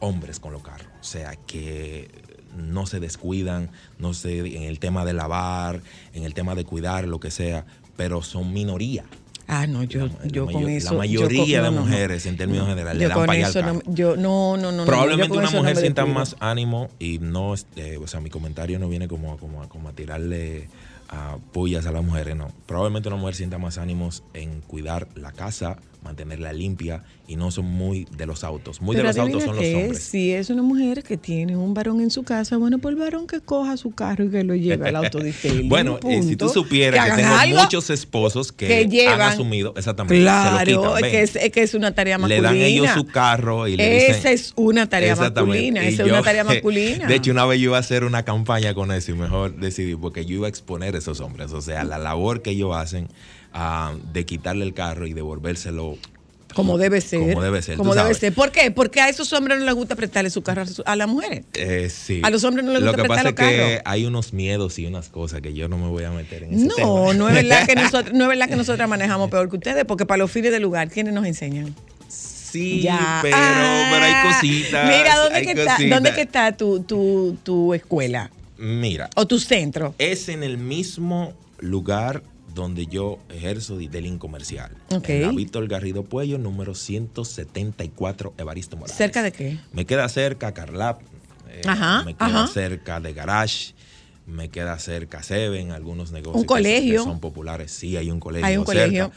[SPEAKER 3] hombres con los carros, o sea, que no se descuidan, no sé, en el tema de lavar, en el tema de cuidar, lo que sea, pero son minoría.
[SPEAKER 2] Ah, no, yo, yo con eso.
[SPEAKER 3] La mayoría de mujeres, en términos generales, le dan
[SPEAKER 2] para allá yo, no, no, no.
[SPEAKER 3] Probablemente una mujer sienta más ánimo y no, este, o sea, mi comentario no viene como, como, como a tirarle a pullas a las mujeres, no. Probablemente una mujer sienta más ánimos en cuidar la casa, mantenerla limpia y no son muy de los autos. Muy de los autos son los hombres.
[SPEAKER 2] Si es una mujer que tiene un varón en su casa, bueno, pues el varón que coja su carro y que lo lleve al auto
[SPEAKER 3] Bueno, eh, si tú supieras que, tengo muchos esposos que, han asumido exactamente.
[SPEAKER 2] Claro, es, que es, que es, una tarea masculina.
[SPEAKER 3] Le dan ellos su carro y le
[SPEAKER 2] Esa es una tarea masculina. Esa es una tarea masculina.
[SPEAKER 3] De hecho, una vez yo iba a hacer una campaña con eso y mejor decidí porque yo iba a exponer a esos hombres. O sea, la labor que ellos hacen de quitarle el carro y devolvérselo
[SPEAKER 2] como debe ser.
[SPEAKER 3] Como debe ser.
[SPEAKER 2] Como debe ser. ¿Por qué? Porque a esos hombres no les gusta prestarle su carro a las mujeres.
[SPEAKER 3] Eh, sí.
[SPEAKER 2] A los hombres no les gusta prestarle
[SPEAKER 3] Lo que pasa es que hay unos miedos y unas cosas que yo no me voy a meter en ese
[SPEAKER 2] no,
[SPEAKER 3] tema.
[SPEAKER 2] No, es verdad que nosotros, no es verdad que nosotros manejamos peor que ustedes, porque para los fines del lugar, ¿quiénes nos enseñan?
[SPEAKER 3] Sí, pero, pero hay cositas.
[SPEAKER 2] Mira, ¿dónde, que está, ¿dónde que está tu, tu, tu escuela?
[SPEAKER 3] Mira.
[SPEAKER 2] O tu centro.
[SPEAKER 3] Es en el mismo lugar donde yo ejerzo detailing comercial.
[SPEAKER 2] Okay.
[SPEAKER 3] En la Víctor Garrido Puello, número 174, Evaristo Morales.
[SPEAKER 2] ¿Cerca de qué?
[SPEAKER 3] Me queda cerca Carlap, eh, me queda cerca de Garage, me queda cerca Seven, algunos negocios
[SPEAKER 2] ¿Un colegio?
[SPEAKER 3] Que son populares. Sí, hay un colegio.
[SPEAKER 2] Hay un colegio.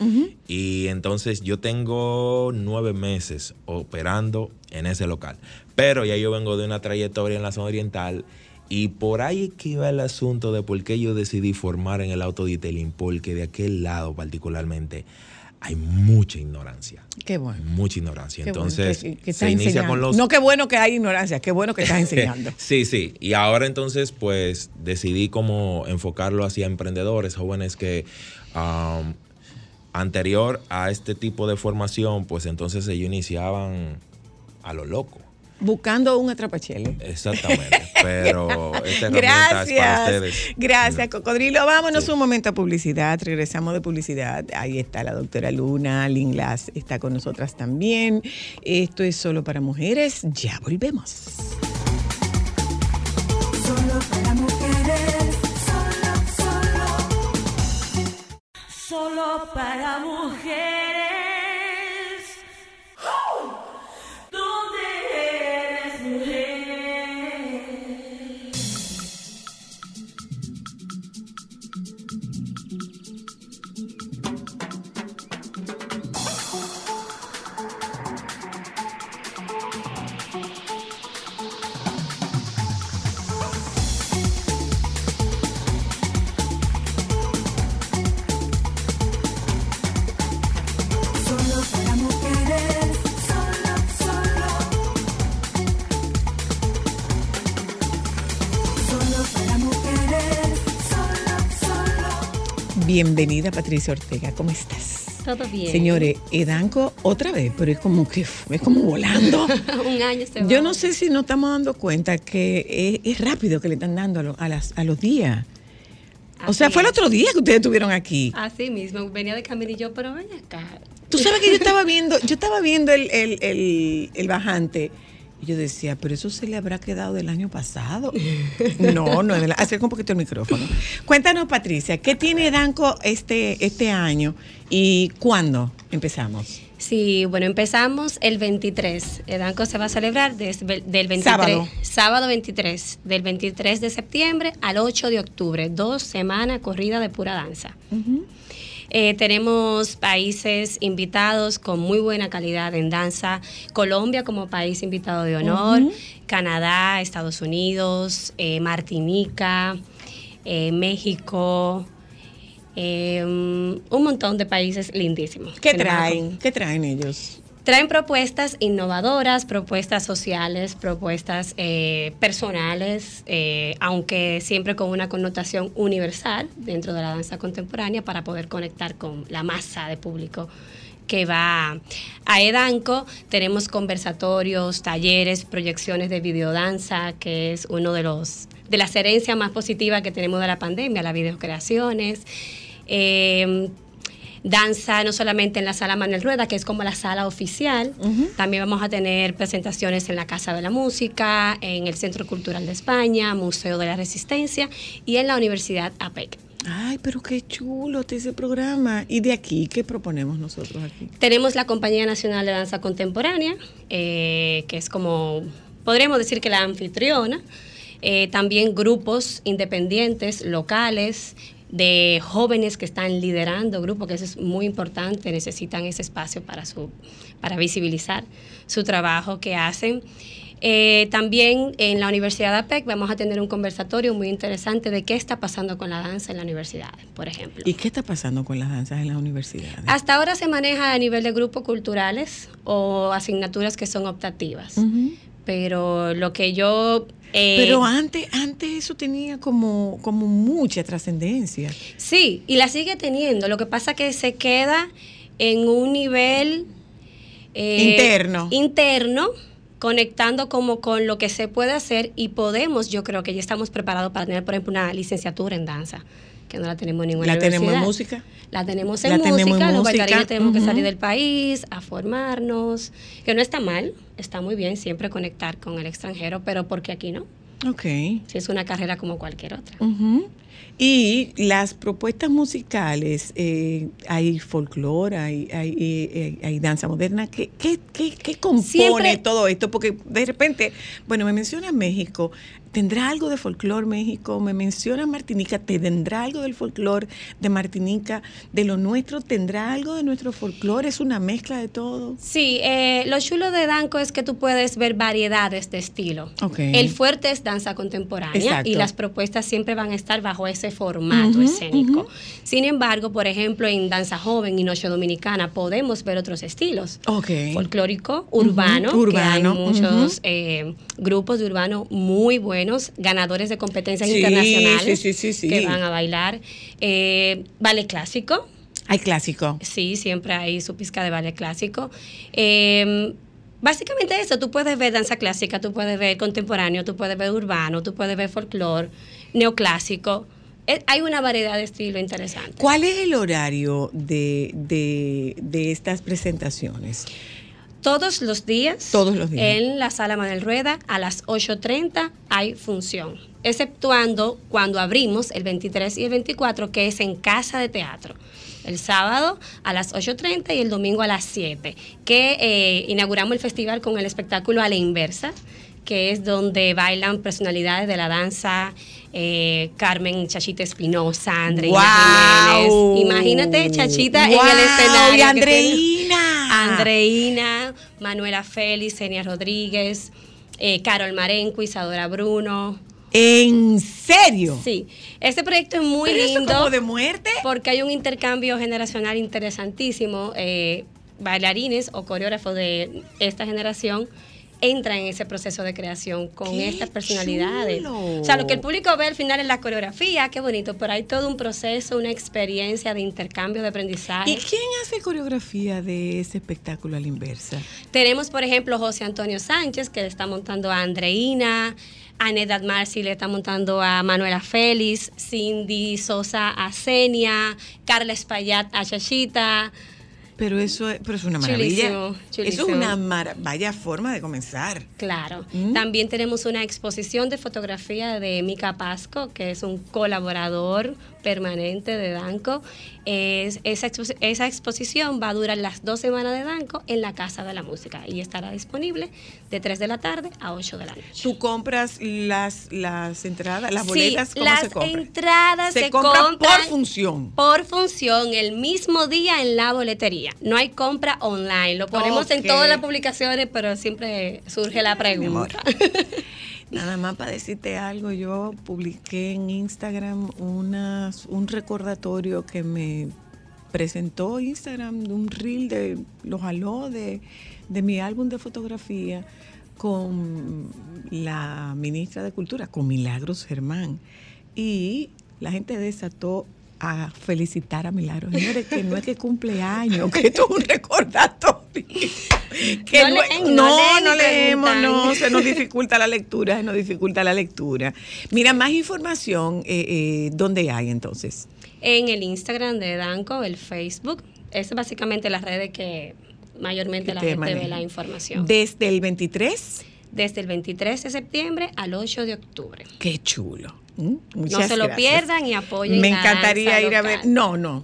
[SPEAKER 3] Y entonces yo tengo nueve meses operando en ese local. Pero ya yo vengo de una trayectoria en la zona oriental y por ahí es que va el asunto de por qué yo decidí formar en el autodetailing, porque de aquel lado particularmente hay mucha ignorancia.
[SPEAKER 2] Qué bueno.
[SPEAKER 3] Mucha ignorancia. Entonces, se inicia con los...
[SPEAKER 2] No, qué bueno que hay ignorancia, qué bueno que estás enseñando.
[SPEAKER 3] sí, sí. Y ahora entonces, pues, decidí como enfocarlo hacia emprendedores, jóvenes que... Um, anterior a este tipo de formación, pues entonces ellos iniciaban a lo loco
[SPEAKER 2] buscando un atrapachele.
[SPEAKER 3] Exactamente. Pero esta
[SPEAKER 2] Gracias.
[SPEAKER 3] es para ustedes.
[SPEAKER 2] Gracias, Cocodrilo. Vámonos
[SPEAKER 3] Sí.
[SPEAKER 2] un momento a publicidad. Regresamos de publicidad. Ahí está la doctora Luna. Lynn Glass está con nosotras también. Esto es solo para mujeres. Ya volvemos.
[SPEAKER 4] Solo para mujeres, solo, solo. Solo para mujeres.
[SPEAKER 2] Bienvenida, Patricia Ortega. ¿Cómo estás?
[SPEAKER 5] Todo bien.
[SPEAKER 2] Señores, Edanco otra vez, pero es como que es como volando.
[SPEAKER 5] un año se va.
[SPEAKER 2] Yo no sé si nos estamos dando cuenta que es, es rápido que le están dando a, lo- a las, a los días. O sea, fue el otro día que ustedes estuvieron aquí.
[SPEAKER 5] Así mismo, venía de camino y yo, pero ven acá.
[SPEAKER 2] Tú sabes que yo estaba viendo, yo estaba viendo el, el, el, el bajante y yo decía, pero eso se le habrá quedado del año pasado. No, no es Acerca un poquito el micrófono. Cuéntanos, Patricia, ¿qué tiene Danco este, este año y cuándo empezamos?
[SPEAKER 5] Sí, bueno, empezamos el 23. Edanco se va a celebrar desde el- del 23.
[SPEAKER 2] Sábado.
[SPEAKER 5] Sábado 23. Del 23 de septiembre al 8 de octubre. Dos semanas corrida de pura danza. Eh, tenemos países invitados con muy buena calidad en danza. Colombia como país invitado de honor. Canadá, Estados Unidos, eh, Martinica, eh, México. eh, un montón de países lindísimos.
[SPEAKER 2] ¿Qué traen? ¿Qué traen ellos?
[SPEAKER 5] Traen propuestas innovadoras, propuestas sociales, propuestas eh, personales, eh, aunque siempre con una connotación universal dentro de la danza contemporánea para poder conectar con la masa de público que va a Edanco. Tenemos conversatorios, talleres, proyecciones de videodanza, que es uno de los de las herencias más positivas que tenemos de la pandemia, las videocreaciones. Eh, danza no solamente en la sala Manuel Rueda, que es como la sala oficial, también vamos a tener presentaciones en la Casa de la Música, en el Centro Cultural de España, Museo de la Resistencia y en la Universidad APEC.
[SPEAKER 2] Ay, pero qué chulo está ese programa. ¿Y de aquí qué proponemos nosotros aquí?
[SPEAKER 5] Tenemos la Compañía Nacional de Danza Contemporánea, eh, que es como, podríamos decir que la anfitriona. Eh, también grupos independientes, locales, de jóvenes que están liderando grupos, que eso es muy importante, necesitan ese espacio para, su, para visibilizar su trabajo que hacen. Eh, también en la Universidad de APEC vamos a tener un conversatorio muy interesante de qué está pasando con la danza en la universidad, por ejemplo.
[SPEAKER 2] ¿Y qué está pasando con las danzas en las universidades?
[SPEAKER 5] Hasta ahora se maneja a nivel de grupos culturales o asignaturas que son optativas. Pero lo que yo... eh,
[SPEAKER 2] Pero antes, antes eso tenía como, como mucha trascendencia.
[SPEAKER 5] Sí, y la sigue teniendo. Lo que pasa que se queda en un nivel... eh,
[SPEAKER 2] Interno.
[SPEAKER 5] Interno, conectando como con lo que se puede hacer y podemos, yo creo que ya estamos preparados para tener, por ejemplo, una licenciatura en danza, que no la tenemos en ninguna
[SPEAKER 2] ¿La tenemos en música?
[SPEAKER 5] La tenemos en
[SPEAKER 2] La
[SPEAKER 5] música,
[SPEAKER 2] tenemos en
[SPEAKER 5] los
[SPEAKER 2] música,
[SPEAKER 5] bailarines tenemos que salir del país a formarnos, que no está mal, está muy bien siempre conectar con el extranjero, pero porque aquí no,
[SPEAKER 2] Ok.
[SPEAKER 5] si es una carrera como cualquier otra.
[SPEAKER 2] Y las propuestas musicales, eh, hay folclore, hay, hay, eh, hay danza moderna. ¿Qué, qué, qué, qué compone
[SPEAKER 5] Siempre-
[SPEAKER 2] todo esto? Porque de repente, bueno, me menciona México, ¿tendrá algo de folclore México? Me menciona Martinica, ¿tendrá algo del folclore de Martinica? ¿De lo nuestro tendrá algo de nuestro folclore? ¿Es una mezcla de todo?
[SPEAKER 5] Sí, eh, lo chulo de Danco es que tú puedes ver variedades de estilo.
[SPEAKER 2] Ok.
[SPEAKER 5] El fuerte es danza contemporánea
[SPEAKER 2] Exacto.
[SPEAKER 5] y las propuestas siempre van a estar bajo ese formato escénico. Sin embargo, por ejemplo, en danza joven y noche dominicana podemos ver otros estilos.
[SPEAKER 2] Ok.
[SPEAKER 5] folclórico, urbano,
[SPEAKER 2] urbano,
[SPEAKER 5] que hay muchos eh, grupos de urbano muy buenos, ganadores de competencias
[SPEAKER 2] Sí,
[SPEAKER 5] internacionales
[SPEAKER 2] sí, sí,
[SPEAKER 5] que van a bailar. Eh, ballet clásico,
[SPEAKER 2] Hay clásico.
[SPEAKER 5] sí, siempre hay su pizca de ballet clásico. Eh, básicamente eso, tú puedes ver danza clásica, tú puedes ver contemporáneo, tú puedes ver urbano, tú puedes ver folclore, neoclásico. Eh, Hay una variedad de estilo interesante.
[SPEAKER 2] ¿Cuál es el horario de, de, de estas presentaciones?
[SPEAKER 5] Todos los días.
[SPEAKER 2] Todos los días.
[SPEAKER 5] En la sala Manuel Rueda a las 8.30 hay función, exceptuando cuando abrimos el 23 y el 24, que es en Casa de Teatro. El sábado a las 8.30 y el domingo a las 7, que eh, inauguramos el festival con el espectáculo a la inversa, que es donde bailan personalidades de la danza, eh, Carmen Chachita Espinosa, Andreina
[SPEAKER 2] ¡Guau!
[SPEAKER 5] Jiménez. Imagínate Chachita en el escenario.
[SPEAKER 2] Y Andreina.
[SPEAKER 5] Andreina, Manuela Félix, Enia Rodríguez, eh, Carol Marenco, Isadora Bruno.
[SPEAKER 2] ¿En serio?
[SPEAKER 5] Sí, este proyecto es muy
[SPEAKER 2] ¿Pero eso
[SPEAKER 5] lindo
[SPEAKER 2] como de muerte?
[SPEAKER 5] porque hay un intercambio generacional interesantísimo. Eh, bailarines o coreógrafos de esta generación entran en ese proceso de creación con
[SPEAKER 2] ¡Qué
[SPEAKER 5] estas personalidades.
[SPEAKER 2] chulo!
[SPEAKER 5] O sea, lo que el público ve al final es la coreografía, qué bonito, pero hay todo un proceso, una experiencia de intercambio de aprendizaje.
[SPEAKER 2] ¿Y quién hace coreografía de ese espectáculo a la inversa?
[SPEAKER 5] Tenemos, por ejemplo, José Antonio Sánchez, que le está montando a Andreina, Anet Marci le está montando a Manuela Félix, Cindy Sosa a Senia, Carla Espaillat a Chachita.
[SPEAKER 2] Pero eso es, pero es una maravilla.
[SPEAKER 5] Chulísimo,
[SPEAKER 2] Eso es una mara- vaya forma de comenzar.
[SPEAKER 5] Claro.
[SPEAKER 2] Mm.
[SPEAKER 5] También tenemos una exposición de fotografía de Mica Pasco, que es un colaborador permanente de Danco. Es- esa, expo- esa exposición va a durar las dos semanas de Danco en la Casa de la Música y estará disponible de 3 de la tarde a 8 de la noche.
[SPEAKER 2] Tú compras las, las entradas, las
[SPEAKER 5] Sí,
[SPEAKER 2] boletas, ¿cómo
[SPEAKER 5] las
[SPEAKER 2] se compran?
[SPEAKER 5] entradas se,
[SPEAKER 2] se compran por función.
[SPEAKER 5] Por función, el mismo día en la boletería. No hay compra online. Lo ponemos en todas las publicaciones, pero siempre surge la
[SPEAKER 2] Mi amor.
[SPEAKER 5] pregunta.
[SPEAKER 2] Nada más para decirte algo, yo publiqué en Instagram unas, un recordatorio que me presentó Instagram un reel de lo jaló de, de mi álbum de fotografía con la ministra de Cultura, con Milagros Germán. Y la gente desató a felicitar a Milagros. Señores, que no es que cumple años, que esto es un recordatorio. Que
[SPEAKER 5] No
[SPEAKER 2] no,
[SPEAKER 5] leen,
[SPEAKER 2] no, leemos, no, se nos dificulta la lectura, se nos dificulta la lectura. Mira, más información, eh, eh, ¿dónde hay entonces?
[SPEAKER 5] en el Instagram de Danco, el Facebook. Es básicamente las redes que mayormente la
[SPEAKER 2] te
[SPEAKER 5] gente ve la información.
[SPEAKER 2] Desde el 23,
[SPEAKER 5] Desde el 23 de septiembre al 8 de octubre.
[SPEAKER 2] qué chulo. ¿Mm?
[SPEAKER 5] No se lo
[SPEAKER 2] gracias.
[SPEAKER 5] pierdan y apoyen
[SPEAKER 2] Me encantaría ir a ver. No, no.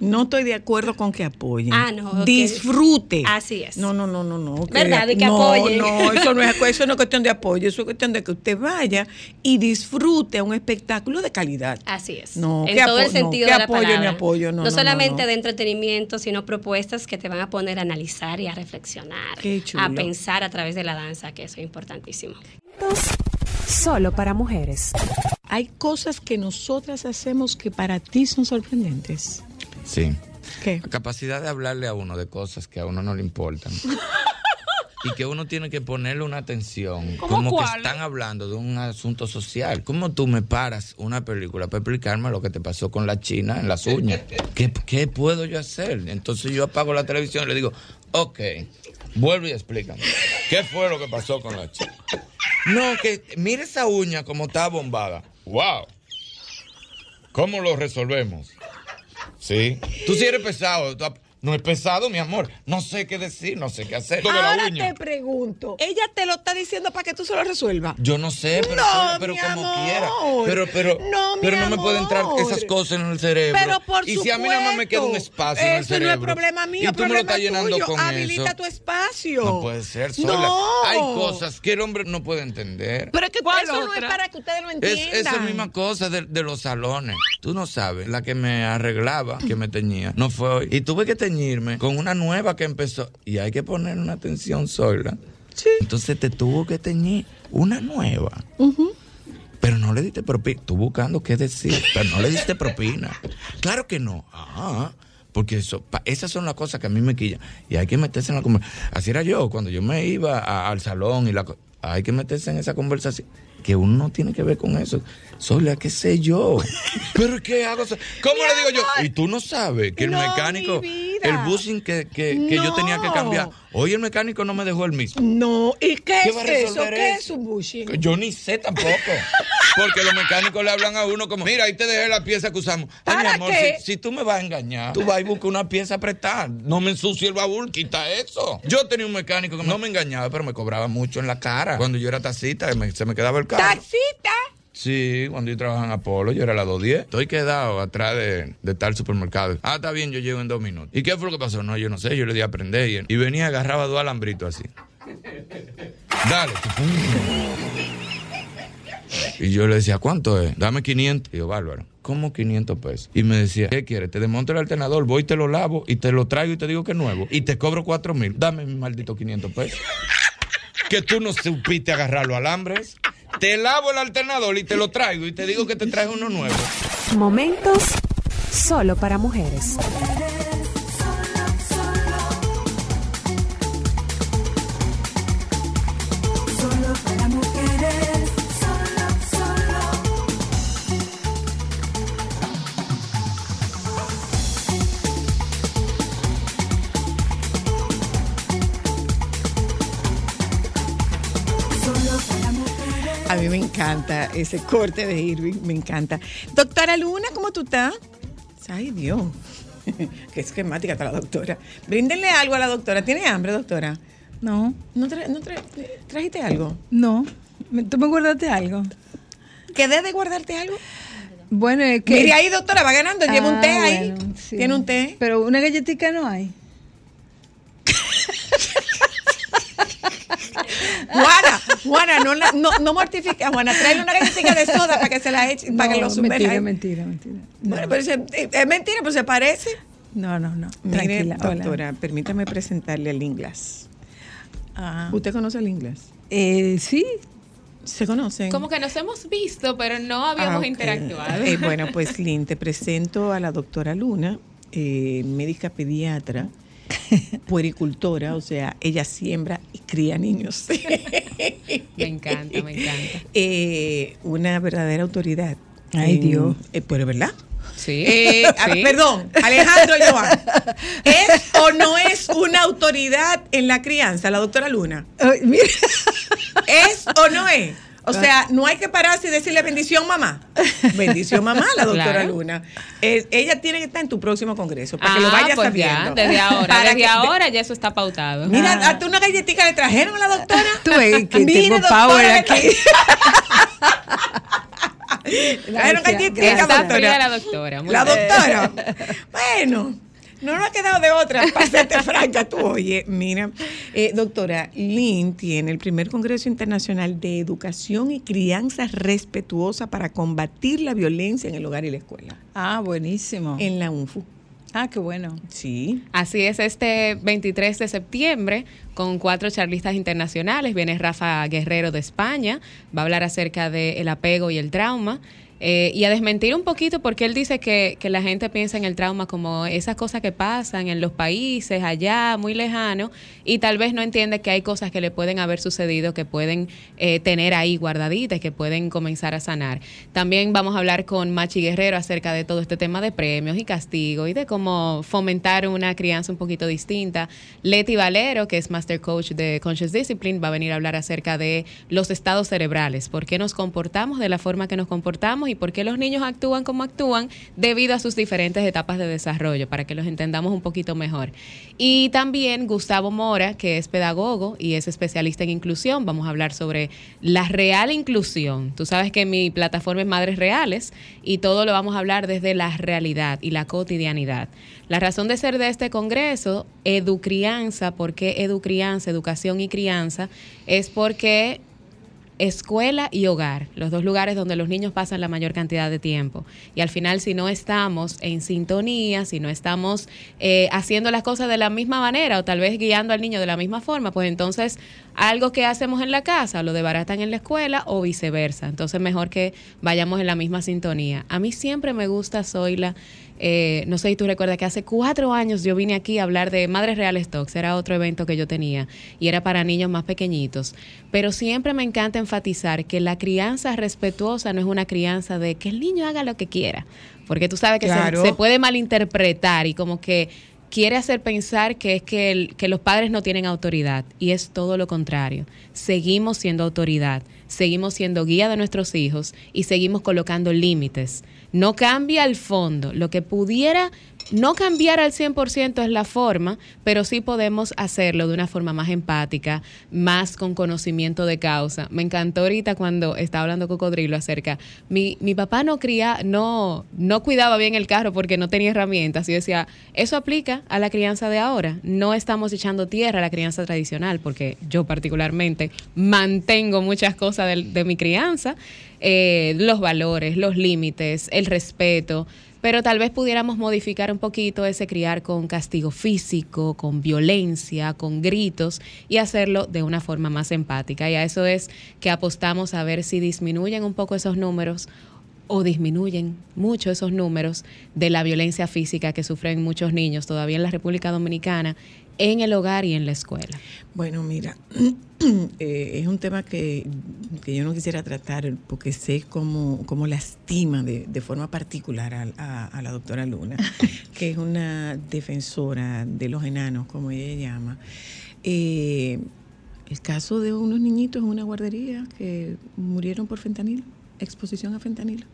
[SPEAKER 2] No estoy de acuerdo con que apoyen.
[SPEAKER 5] Ah, no.
[SPEAKER 2] Disfrute.
[SPEAKER 5] Así es.
[SPEAKER 2] No, no, no, no, no.
[SPEAKER 5] ¿Verdad? De que
[SPEAKER 2] no,
[SPEAKER 5] apoyen.
[SPEAKER 2] No, eso no, es, eso no es cuestión de apoyo, eso es cuestión de que usted vaya y disfrute un espectáculo de calidad.
[SPEAKER 5] Así es.
[SPEAKER 2] No,
[SPEAKER 5] en
[SPEAKER 2] ¿qué
[SPEAKER 5] todo el
[SPEAKER 2] no,
[SPEAKER 5] sentido
[SPEAKER 2] ¿qué
[SPEAKER 5] de la
[SPEAKER 2] apoyo
[SPEAKER 5] palabra.
[SPEAKER 2] apoyo? No, no, no,
[SPEAKER 5] solamente
[SPEAKER 2] no.
[SPEAKER 5] de entretenimiento, sino propuestas que te van a poner a analizar y a reflexionar,
[SPEAKER 2] Qué chulo.
[SPEAKER 5] a pensar a través de la danza, que eso es importantísimo.
[SPEAKER 6] Solo para mujeres.
[SPEAKER 2] Hay cosas que nosotras hacemos que para ti son sorprendentes.
[SPEAKER 7] Sí.
[SPEAKER 2] ¿Qué?
[SPEAKER 7] La capacidad de hablarle a uno de cosas que a uno no le importan. y que uno tiene que ponerle una atención. Como que están hablando de un asunto social. ¿Cómo tú me paras una película para explicarme lo que te pasó con la china en las uñas? ¿Qué, qué puedo yo hacer? Entonces yo apago la televisión y le digo, ok, vuelve y explícame. ¿Qué fue lo que pasó con la china? No, que mire esa uña como está bombada. ¡Wow! ¿Cómo lo resolvemos? Sí. Tú sí eres pesado. No es pesado, mi amor. No sé qué decir, no sé qué hacer.
[SPEAKER 2] Ahora
[SPEAKER 7] uña.
[SPEAKER 2] te pregunto, ella te lo está diciendo para que tú se lo resuelvas.
[SPEAKER 7] Yo no sé, pero,
[SPEAKER 2] No,
[SPEAKER 7] pero
[SPEAKER 2] mi
[SPEAKER 7] como
[SPEAKER 2] amor.
[SPEAKER 7] quiera. Pero, pero,
[SPEAKER 2] No, mi
[SPEAKER 7] pero no me pueden entrar esas cosas en el cerebro.
[SPEAKER 2] Pero por
[SPEAKER 7] y
[SPEAKER 2] supuesto.
[SPEAKER 7] si a mí nada más me queda un espacio en el
[SPEAKER 2] Eso no
[SPEAKER 7] cerebro.
[SPEAKER 2] es problema mío,
[SPEAKER 7] y tú me lo estás llenando
[SPEAKER 2] tuyo.
[SPEAKER 7] con
[SPEAKER 2] Habilita
[SPEAKER 7] eso.
[SPEAKER 2] tu espacio.
[SPEAKER 7] No puede ser sola.
[SPEAKER 2] No.
[SPEAKER 7] Hay cosas que el hombre no puede entender.
[SPEAKER 2] Pero es que
[SPEAKER 6] ¿Cuál
[SPEAKER 2] eso no es
[SPEAKER 6] otra?
[SPEAKER 2] para que ustedes lo
[SPEAKER 7] Es
[SPEAKER 2] entiendan.
[SPEAKER 7] esa misma cosa de, de los salones. Tú no sabes, la que me arreglaba, que me teñía, no fue hoy. Y tuve que con una nueva que empezó. Y hay que poner una atención sola.
[SPEAKER 2] Sí.
[SPEAKER 7] Entonces te tuvo que teñir una nueva. Pero no le diste propina. Tú buscando qué decir, pero no le diste propina. Claro que no. Ah, porque eso, pa- esas son las cosas que a mí me quillan. Y hay que meterse en la conversación. Así era yo, cuando yo me iba a- al salón y la hay que meterse en esa conversación. Que uno no tiene que ver con eso. Sola, qué sé yo. Pero ¿qué hago? ¿Cómo le digo yo? Y tú no sabes que el
[SPEAKER 2] No,
[SPEAKER 7] mecánico. El bushing que, que, que yo tenía que cambiar. Hoy el mecánico no me dejó el mismo.
[SPEAKER 2] No, ¿y qué,
[SPEAKER 7] ¿Qué
[SPEAKER 2] es eso? ¿Qué
[SPEAKER 7] eso?
[SPEAKER 2] es un bushing?
[SPEAKER 7] Yo ni sé tampoco. Porque los mecánicos le hablan a uno como, mira, ahí te dejé la pieza que usamos. Ay, mi
[SPEAKER 2] ¿Para
[SPEAKER 7] amor,
[SPEAKER 2] qué?
[SPEAKER 7] si, si tú me vas a engañar, tú vas y buscas una pieza apretada. No me ensucie el baúl, quita eso. Yo tenía un mecánico que no me engañaba, pero me cobraba mucho en la cara. Cuando yo era tacita, me- se me quedaba el carro.
[SPEAKER 2] ¡Tacita!
[SPEAKER 7] Sí, cuando yo trabajaba en Apolo, yo era la 210. Estoy quedado atrás de, de tal supermercado. Ah, está bien, yo llego en dos minutos. ¿Y qué fue lo que pasó? No, yo no sé, yo le di a aprender. Y, y venía, agarraba dos alambritos así. Dale. Y yo le decía, ¿cuánto es? Dame 500. Y yo, bárbaro, ¿cómo 500 pesos? Y me decía, ¿qué quieres? Te desmonto el alternador, voy y te lo lavo y te lo traigo y te digo que es nuevo. Y te cobro 4 mil. Dame mi maldito 500 pesos. que tú no supiste agarrar los alambres. Te lavo el alternador y te lo traigo y te digo que te traes uno nuevo.
[SPEAKER 6] Momentos solo para mujeres.
[SPEAKER 2] Encanta ese corte de Irving, me encanta. Doctora Luna, ¿cómo tú estás? Ay, Dios. Qué esquemática está la doctora. Bríndenle algo a la doctora. ¿Tiene hambre, doctora?
[SPEAKER 8] No,
[SPEAKER 2] ¿No, tra- no tra- trajiste algo?
[SPEAKER 8] no. Me- ¿Tú me guardaste algo?
[SPEAKER 2] ¿Quedé de guardarte algo?
[SPEAKER 8] Bueno, es que...
[SPEAKER 2] Mire ahí, doctora, va ganando. Lleva un
[SPEAKER 8] Ah,
[SPEAKER 2] té ahí.
[SPEAKER 8] bueno, sí.
[SPEAKER 2] ¿Tiene un té?
[SPEAKER 8] Pero una galletita no hay.
[SPEAKER 2] Juana, Juana, no, no, no mortifique a Juana. Tráele una galletita de soda para que se la eche, para que lo sumerja.
[SPEAKER 8] mentira, mentira, mentira. No,
[SPEAKER 2] Bueno, pero se- es mentira, pero se parece.
[SPEAKER 8] no, no. no.
[SPEAKER 2] Mire,
[SPEAKER 8] Tranquila, hola.
[SPEAKER 2] doctora, permítame presentarle al inglés.
[SPEAKER 8] Ah.
[SPEAKER 2] ¿Usted conoce el inglés?
[SPEAKER 8] Eh, sí,
[SPEAKER 2] ¿Se conocen?
[SPEAKER 9] Como que nos hemos visto, pero no habíamos
[SPEAKER 2] Ah,
[SPEAKER 9] interactuado.
[SPEAKER 2] Eh, bueno, pues Lynn, te presento a la doctora Luna, eh, médica pediatra, puericultora, o sea, ella siembra y cría niños.
[SPEAKER 9] Me encanta, me encanta.
[SPEAKER 2] Eh, una verdadera autoridad.
[SPEAKER 8] Ay,
[SPEAKER 2] en-
[SPEAKER 8] Dios.
[SPEAKER 2] eh, pero ¿verdad?
[SPEAKER 9] Sí.
[SPEAKER 2] Eh, a-. Perdón, Alejandro Joan. ¿Es o no es una autoridad en la crianza, la doctora Luna?
[SPEAKER 8] Ay, mira.
[SPEAKER 2] ¿Es o no es? O sea, no hay que pararse y decirle bendición mamá. Bendición mamá, la doctora
[SPEAKER 9] Claro.
[SPEAKER 2] Luna. Eh, ella tiene que estar en tu próximo congreso para que lo
[SPEAKER 9] Ah,
[SPEAKER 2] vayas
[SPEAKER 9] pues
[SPEAKER 2] sabiendo.
[SPEAKER 9] ya, desde ahora.
[SPEAKER 2] Para
[SPEAKER 9] desde
[SPEAKER 2] que-
[SPEAKER 9] ahora ya eso está pautado.
[SPEAKER 2] Mira,
[SPEAKER 8] Ah.
[SPEAKER 2] hasta una galletita le trajeron a la doctora.
[SPEAKER 8] Tú ves que
[SPEAKER 2] Mire,
[SPEAKER 8] tengo
[SPEAKER 2] doctora,
[SPEAKER 8] power aquí.
[SPEAKER 2] Trajeron galletita, doctora.
[SPEAKER 9] la doctora. muy
[SPEAKER 2] La
[SPEAKER 9] bien.
[SPEAKER 2] doctora. bueno, no nos ha quedado de otra, para serte franca tú. Oye, mira, eh, doctora, Lynn tiene el primer Congreso Internacional de Educación y Crianza Respetuosa para combatir la violencia en el hogar y la escuela,
[SPEAKER 8] Ah, buenísimo.
[SPEAKER 2] en la UNFU.
[SPEAKER 8] Ah, qué bueno.
[SPEAKER 2] Sí.
[SPEAKER 9] Así es, este 23 de septiembre, con cuatro charlistas internacionales, viene Rafa Guerrero de España, va a hablar acerca del apego y el trauma. Eh, y a desmentir un poquito porque él dice que, que la gente piensa en el trauma como esas cosas que pasan en los países allá, muy lejano, y tal vez no entiende que hay cosas que le pueden haber sucedido, que pueden eh, tener ahí guardaditas, que pueden comenzar a sanar. También vamos a hablar con Machi Guerrero acerca de todo este tema de premios y castigos y de cómo fomentar una crianza un poquito distinta. Leti Valero, que es Master Coach de Conscious Discipline, va a venir a hablar acerca de los estados cerebrales, por qué nos comportamos de la forma que nos comportamos y por qué los niños actúan como actúan debido a sus diferentes etapas de desarrollo, para que los entendamos un poquito mejor. Y también Gustavo Mora, que es pedagogo y es especialista en inclusión, vamos a hablar sobre la real inclusión. Tú sabes que mi plataforma es Madres Reales y todo lo vamos a hablar desde la realidad y la cotidianidad. La razón de ser de este congreso, educrianza, ¿por qué educrianza, educación y crianza? Es porque escuela y hogar, los dos lugares donde los niños pasan la mayor cantidad de tiempo. Y al final, si no estamos en sintonía, si no estamos eh, haciendo las cosas de la misma manera o tal vez guiando al niño de la misma forma, pues entonces algo que hacemos en la casa lo debaratan en la escuela o viceversa. Entonces, mejor que vayamos en la misma sintonía. A mí siempre me gusta, Zoila, eh, no sé si tú recuerdas que hace cuatro años yo vine aquí a hablar de Madres Reales Talks, era otro evento que yo tenía y era para niños más pequeñitos. Pero siempre me encanta enfatizar que la crianza respetuosa no es una crianza de que el niño haga lo que quiera, porque tú sabes que se- se, puede malinterpretar y como que quiere hacer pensar que es que, los padres no tienen autoridad y es todo lo contrario. Seguimos siendo autoridad, seguimos siendo guía de nuestros hijos y seguimos colocando límites. No cambia el fondo, lo que pudiera no cambiar al 100% es la forma, pero sí podemos hacerlo de una forma más empática, más con conocimiento de causa. Me encantó ahorita cuando estaba hablando Cocodrilo acerca, mi, mi papá no cría, no, no cuidaba bien el carro porque no tenía herramientas. Y decía, eso aplica a la crianza de ahora. No estamos echando tierra a la crianza tradicional, porque yo particularmente mantengo muchas cosas de mi crianza, eh, los valores, los límites, el respeto pero tal vez pudiéramos modificar un poquito ese criar con castigo físico, con violencia, con gritos y hacerlo de una forma más empática. Y a eso es que apostamos a ver si disminuyen un poco esos números o disminuyen mucho esos números de la violencia física que sufren muchos niños todavía en la República Dominicana, en el hogar y en la escuela.
[SPEAKER 2] Bueno, mira, eh, es un tema que, que yo no quisiera tratar porque sé cómo, cómo lastima de, de forma particular a, a- a la doctora Luna, que es una defensora de los enanos, como ella llama. Eh, el caso de unos niñitos en una guardería que murieron por fentanilo, exposición a fentanilo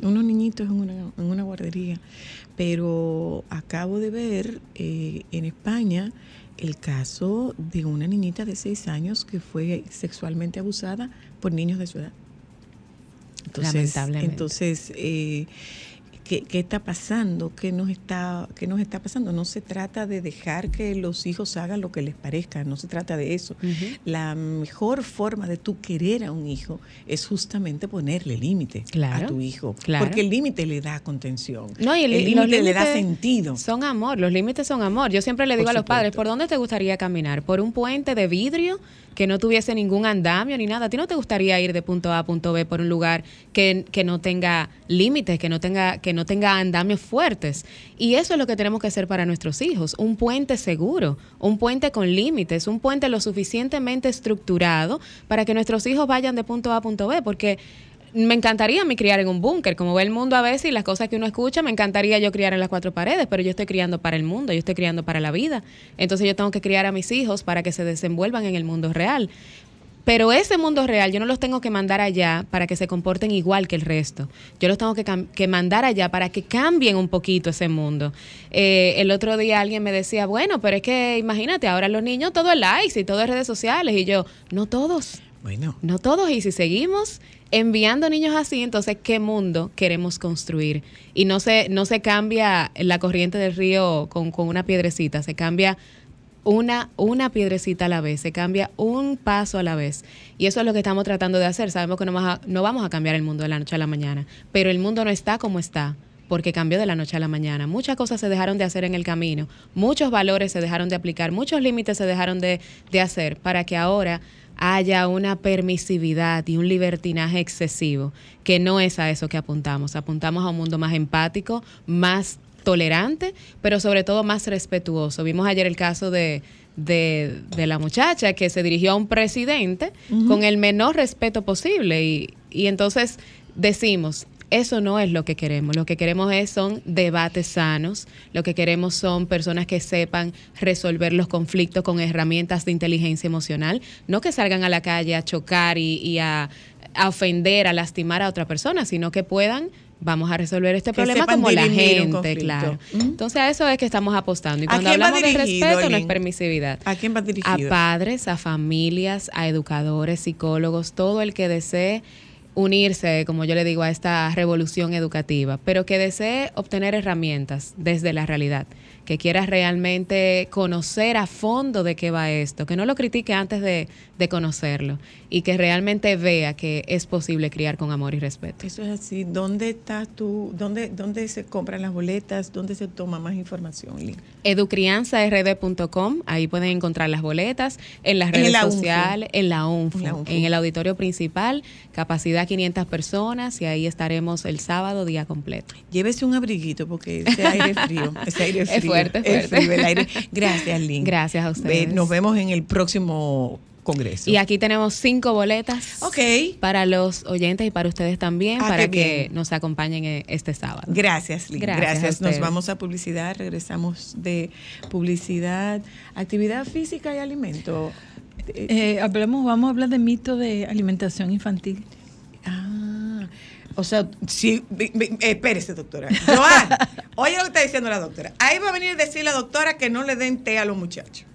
[SPEAKER 2] unos niñitos en una, en una guardería. Pero acabo de ver eh, en España el caso de una niñita de seis años que fue sexualmente abusada por niños de su edad. Entonces,
[SPEAKER 9] Lamentablemente.
[SPEAKER 2] entonces eh, ¿qué, qué está pasando? ¿Qué nos está, ¿Qué nos está pasando? No se trata de dejar que los hijos hagan lo que les parezca, no se trata de eso. La mejor forma de tú querer a un hijo es justamente ponerle límite
[SPEAKER 9] Claro,
[SPEAKER 2] a tu hijo,
[SPEAKER 9] claro.
[SPEAKER 2] porque el límite le da contención.
[SPEAKER 9] No, y el,
[SPEAKER 2] límite le da sentido.
[SPEAKER 9] Son amor, los límites son amor. Yo siempre le
[SPEAKER 2] Por
[SPEAKER 9] digo a los padres. ¿por dónde te gustaría caminar? ¿Por un puente de vidrio que no tuviese ningún andamio ni nada? ¿A ti no te gustaría ir de punto A a punto B por un lugar que, que no tenga límites, que no tenga, que no tenga andamios fuertes? Y eso es lo que tenemos que hacer para nuestros hijos, un puente seguro, un puente con límites, un puente lo suficientemente estructurado para que nuestros hijos vayan de punto A a punto B, porque me encantaría mí criar en un búnker, como ve el mundo a veces y las cosas que uno escucha, me encantaría yo criar en las cuatro paredes, pero yo estoy criando para el mundo, yo estoy criando para la vida. Entonces yo tengo que criar a mis hijos para que se desenvuelvan en el mundo real. Pero ese mundo real yo no los tengo que mandar allá para que se comporten igual que el resto. Yo los tengo que mandar allá para que cambien un poquito ese mundo. Eh, el otro día alguien me decía, bueno, pero es que imagínate, ahora los niños todo es likes y todo es redes sociales. Y yo, no todos. No todos, y si seguimos enviando niños así, entonces qué mundo queremos construir. Y no se, no se cambia la corriente del río con, con una piedrecita, se cambia una, una piedrecita a la vez, se cambia un paso a la vez. Y eso es lo que estamos tratando de hacer. Sabemos que no, no vamos a cambiar el mundo de la noche a la mañana, pero el mundo no está como está porque cambió de la noche a la mañana. Muchas cosas se dejaron de hacer en el camino, muchos valores se dejaron de aplicar, muchos límites se dejaron de, de hacer para que ahora haya una permisividad y un libertinaje excesivo, que no es a eso que apuntamos. Apuntamos a un mundo más empático, más tolerante, pero sobre todo más respetuoso. Vimos ayer el caso de, de, de la muchacha que se dirigió a un presidente con el menor respeto posible y, y entonces decimos, eso no es lo que queremos. Lo que queremos es, son debates sanos. Lo que queremos son personas que sepan resolver los conflictos con herramientas de inteligencia emocional. No que salgan a la calle a chocar y, y a, a ofender, a lastimar a otra persona, sino que puedan, vamos a resolver este
[SPEAKER 2] Que
[SPEAKER 9] problema como la gente, claro. Entonces a eso es que estamos apostando. Y
[SPEAKER 2] ¿A
[SPEAKER 9] cuando hablamos de respeto, no es permisividad
[SPEAKER 2] ¿a quién va
[SPEAKER 9] a
[SPEAKER 2] dirigido?
[SPEAKER 9] padres, a familias, a educadores, psicólogos, todo el que desee unirse, como yo le digo, a esta revolución educativa, pero que desee obtener herramientas desde la realidad, que quiera realmente conocer a fondo de qué va esto, que no lo critique antes de, de conocerlo y que realmente vea que es posible criar con amor y respeto.
[SPEAKER 2] Eso es así. ¿Dónde estás tú? ¿Dónde, ¿Dónde se compran las boletas? ¿Dónde se toma más información,
[SPEAKER 9] educrianzard.com, ahí pueden encontrar las boletas, en las redes sociales, en la, UNFU,
[SPEAKER 2] En
[SPEAKER 9] en el auditorio principal, capacidad 500 personas y ahí estaremos el sábado día completo.
[SPEAKER 2] Llévese un abriguito porque ese aire frío. Ese aire frío.
[SPEAKER 9] Fuerte, es fuerte.
[SPEAKER 2] frío el aire. Gracias, Lynn.
[SPEAKER 9] Gracias a ustedes.
[SPEAKER 2] Nos vemos en el próximo congreso.
[SPEAKER 9] Y aquí tenemos cinco boletas
[SPEAKER 2] Ok.
[SPEAKER 9] para los oyentes y para ustedes también,
[SPEAKER 2] Ah,
[SPEAKER 9] para que
[SPEAKER 2] bien.
[SPEAKER 9] nos acompañen eh, este sábado.
[SPEAKER 2] Gracias, Lynn.
[SPEAKER 9] Gracias
[SPEAKER 2] Nos vamos a publicidad, regresamos de publicidad, actividad física y alimento. Eh,
[SPEAKER 8] hablamos, vamos a hablar de mito de alimentación infantil.
[SPEAKER 2] ah, o sea, sí, espérese, doctora. Joan, oye lo que está diciendo la doctora. Ahí va a venir a decir la doctora que no le den té a los muchachos.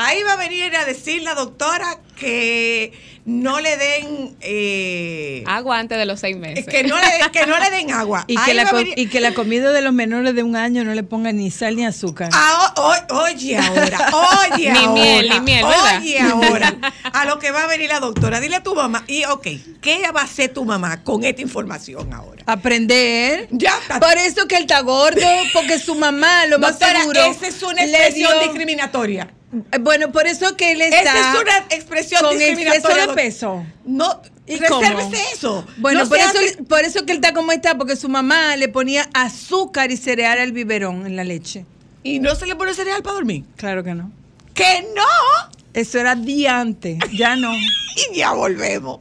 [SPEAKER 2] Ahí va a venir a decir la doctora que no le den... eh,
[SPEAKER 9] Agua antes de los seis meses.
[SPEAKER 2] que, no le, que no le den agua.
[SPEAKER 8] Y que, la,
[SPEAKER 2] va a
[SPEAKER 8] co-
[SPEAKER 2] venir-
[SPEAKER 8] y que la comida de los menores de un año no le ponga ni sal ni azúcar.
[SPEAKER 2] Ah, o- o- oye ahora, oye
[SPEAKER 9] Ni
[SPEAKER 2] ahora.
[SPEAKER 9] miel, ni miel, ¿verdad?
[SPEAKER 2] Oye ahora, a lo que va a venir la doctora. Dile a tu mamá, y ok, ¿qué va a hacer tu mamá con esta información ahora?
[SPEAKER 8] Aprender.
[SPEAKER 2] Ya está.
[SPEAKER 8] Por eso que él está gordo, porque su mamá, lo más
[SPEAKER 2] Doctora,
[SPEAKER 8] seguro.
[SPEAKER 2] esa es una expresión
[SPEAKER 8] dio-
[SPEAKER 2] discriminatoria.
[SPEAKER 8] Eh, Bueno, por eso que él está.
[SPEAKER 2] Esa es una expresión
[SPEAKER 8] con
[SPEAKER 2] discriminatoria.
[SPEAKER 8] exceso de peso.
[SPEAKER 2] No,
[SPEAKER 8] ¿Y
[SPEAKER 2] resérvese
[SPEAKER 8] cómo?
[SPEAKER 2] eso.
[SPEAKER 8] Bueno,
[SPEAKER 2] No
[SPEAKER 8] por, eso,
[SPEAKER 2] hace-
[SPEAKER 8] por eso que él está como está, porque su mamá le ponía azúcar y cereal al biberón en la leche.
[SPEAKER 2] Y no se le pone cereal para dormir.
[SPEAKER 8] Claro que no.
[SPEAKER 2] ¡Que no!
[SPEAKER 8] Eso era día antes, ya no.
[SPEAKER 2] Y ya volvemos.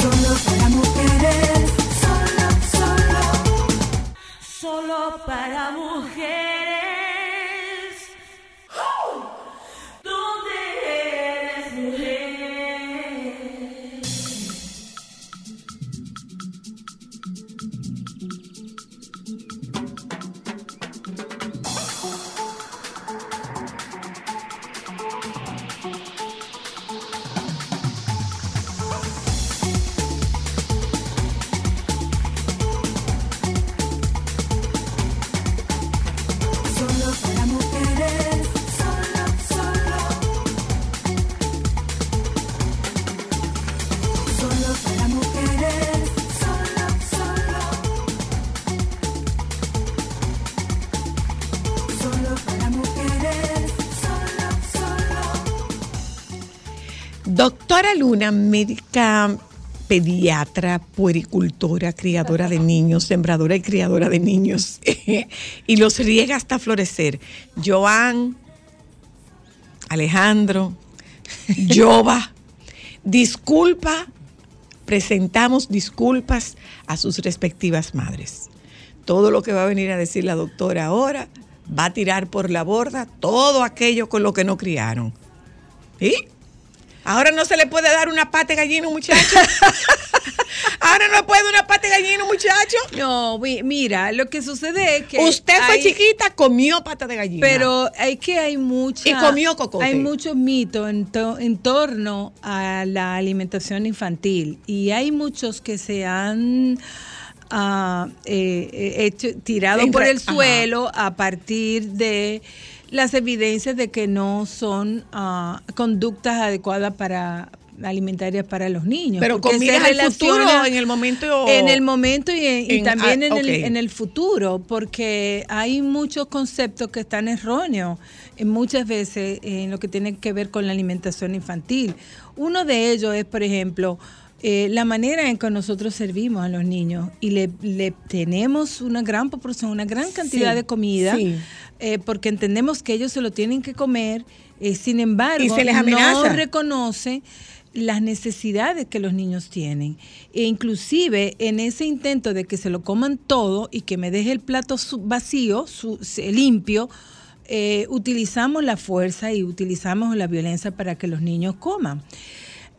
[SPEAKER 4] Solo para mujeres.
[SPEAKER 2] Doctora Luna, médica pediatra, puericultora, criadora de niños, sembradora y criadora de niños, y los riega hasta florecer. Joan, Alejandro, Jova, disculpa, presentamos disculpas a sus respectivas madres. Todo lo que va a venir a decir la doctora ahora va a tirar por la borda todo aquello con lo que no criaron. ¿Sí? Ahora no se le puede dar una pata de gallina muchacho. Ahora no le puede dar una pata de gallina muchacho.
[SPEAKER 8] No, mira, lo que sucede es que.
[SPEAKER 2] Usted fue
[SPEAKER 8] hay-
[SPEAKER 2] chiquita, comió pata de gallina.
[SPEAKER 8] Pero hay que hay mucha.
[SPEAKER 2] Y comió cocote.
[SPEAKER 8] Hay muchos mitos en, to- en torno a la alimentación infantil. Y hay muchos que se han. ah, eh, eh, hecho, tirado por el
[SPEAKER 2] ajá.
[SPEAKER 8] suelo a partir de las evidencias de que no son ah, conductas adecuadas para alimentarias para los niños.
[SPEAKER 2] Pero con miras al futuro, en el momento-
[SPEAKER 8] En el momento y, en- y
[SPEAKER 2] En-
[SPEAKER 8] también
[SPEAKER 2] ah,
[SPEAKER 8] en, el, en el futuro, porque hay muchos conceptos que están erróneos eh, muchas veces en lo que tiene que ver con la alimentación infantil. Uno de ellos es, por ejemplo, eh, la manera en que nosotros servimos a los niños y le, le tenemos una gran proporción, una gran cantidad
[SPEAKER 2] Sí,
[SPEAKER 8] de comida,
[SPEAKER 2] sí.
[SPEAKER 8] eh, porque entendemos que ellos se lo tienen que comer, eh, sin embargo,
[SPEAKER 2] Y se les
[SPEAKER 8] no reconoce las necesidades que los niños tienen. E inclusive en ese intento de que se lo coman todo y que me deje el plato vacío, su- limpio, eh, utilizamos la fuerza y utilizamos la violencia para que los niños coman.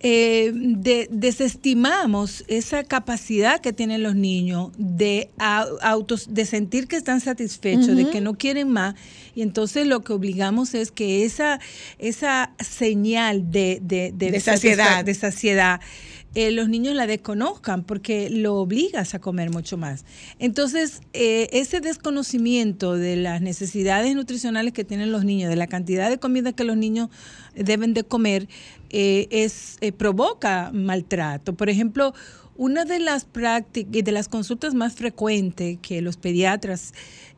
[SPEAKER 8] Eh, de- desestimamos esa capacidad que tienen los niños de a- autos, de sentir que están satisfechos, de que no quieren más, y entonces lo que obligamos es que esa, esa señal de, de,
[SPEAKER 2] De saciedad.
[SPEAKER 8] de saciedad, eh, los niños la desconozcan porque lo obligas a comer mucho más. Entonces, eh, ese desconocimiento de las necesidades nutricionales que tienen los niños, de la cantidad de comida que los niños deben de comer, eh, es, eh, provoca maltrato. Por ejemplo, una de las prácticas de las consultas más frecuentes que los pediatras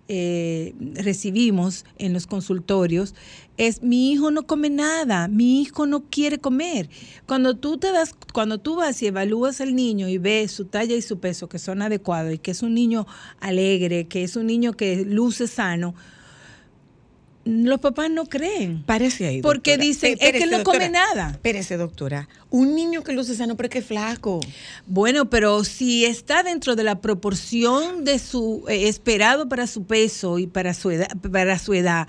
[SPEAKER 8] eh, recibimos en los consultorios es mi hijo no come nada, mi hijo no quiere comer. Cuando tú te das, cuando tú vas y evalúas al niño y ves su talla y su peso que son adecuados y que es un niño alegre, que es un niño que luce sano, los papás no creen.
[SPEAKER 2] Parece ahí.
[SPEAKER 8] Porque
[SPEAKER 2] doctora.
[SPEAKER 8] dicen, es que no come nada.
[SPEAKER 2] Espérese, doctora. Un niño que luce sano, pero que es flaco.
[SPEAKER 8] Bueno, pero si está dentro de la proporción de su eh, esperado para su peso y para su edad, para su edad,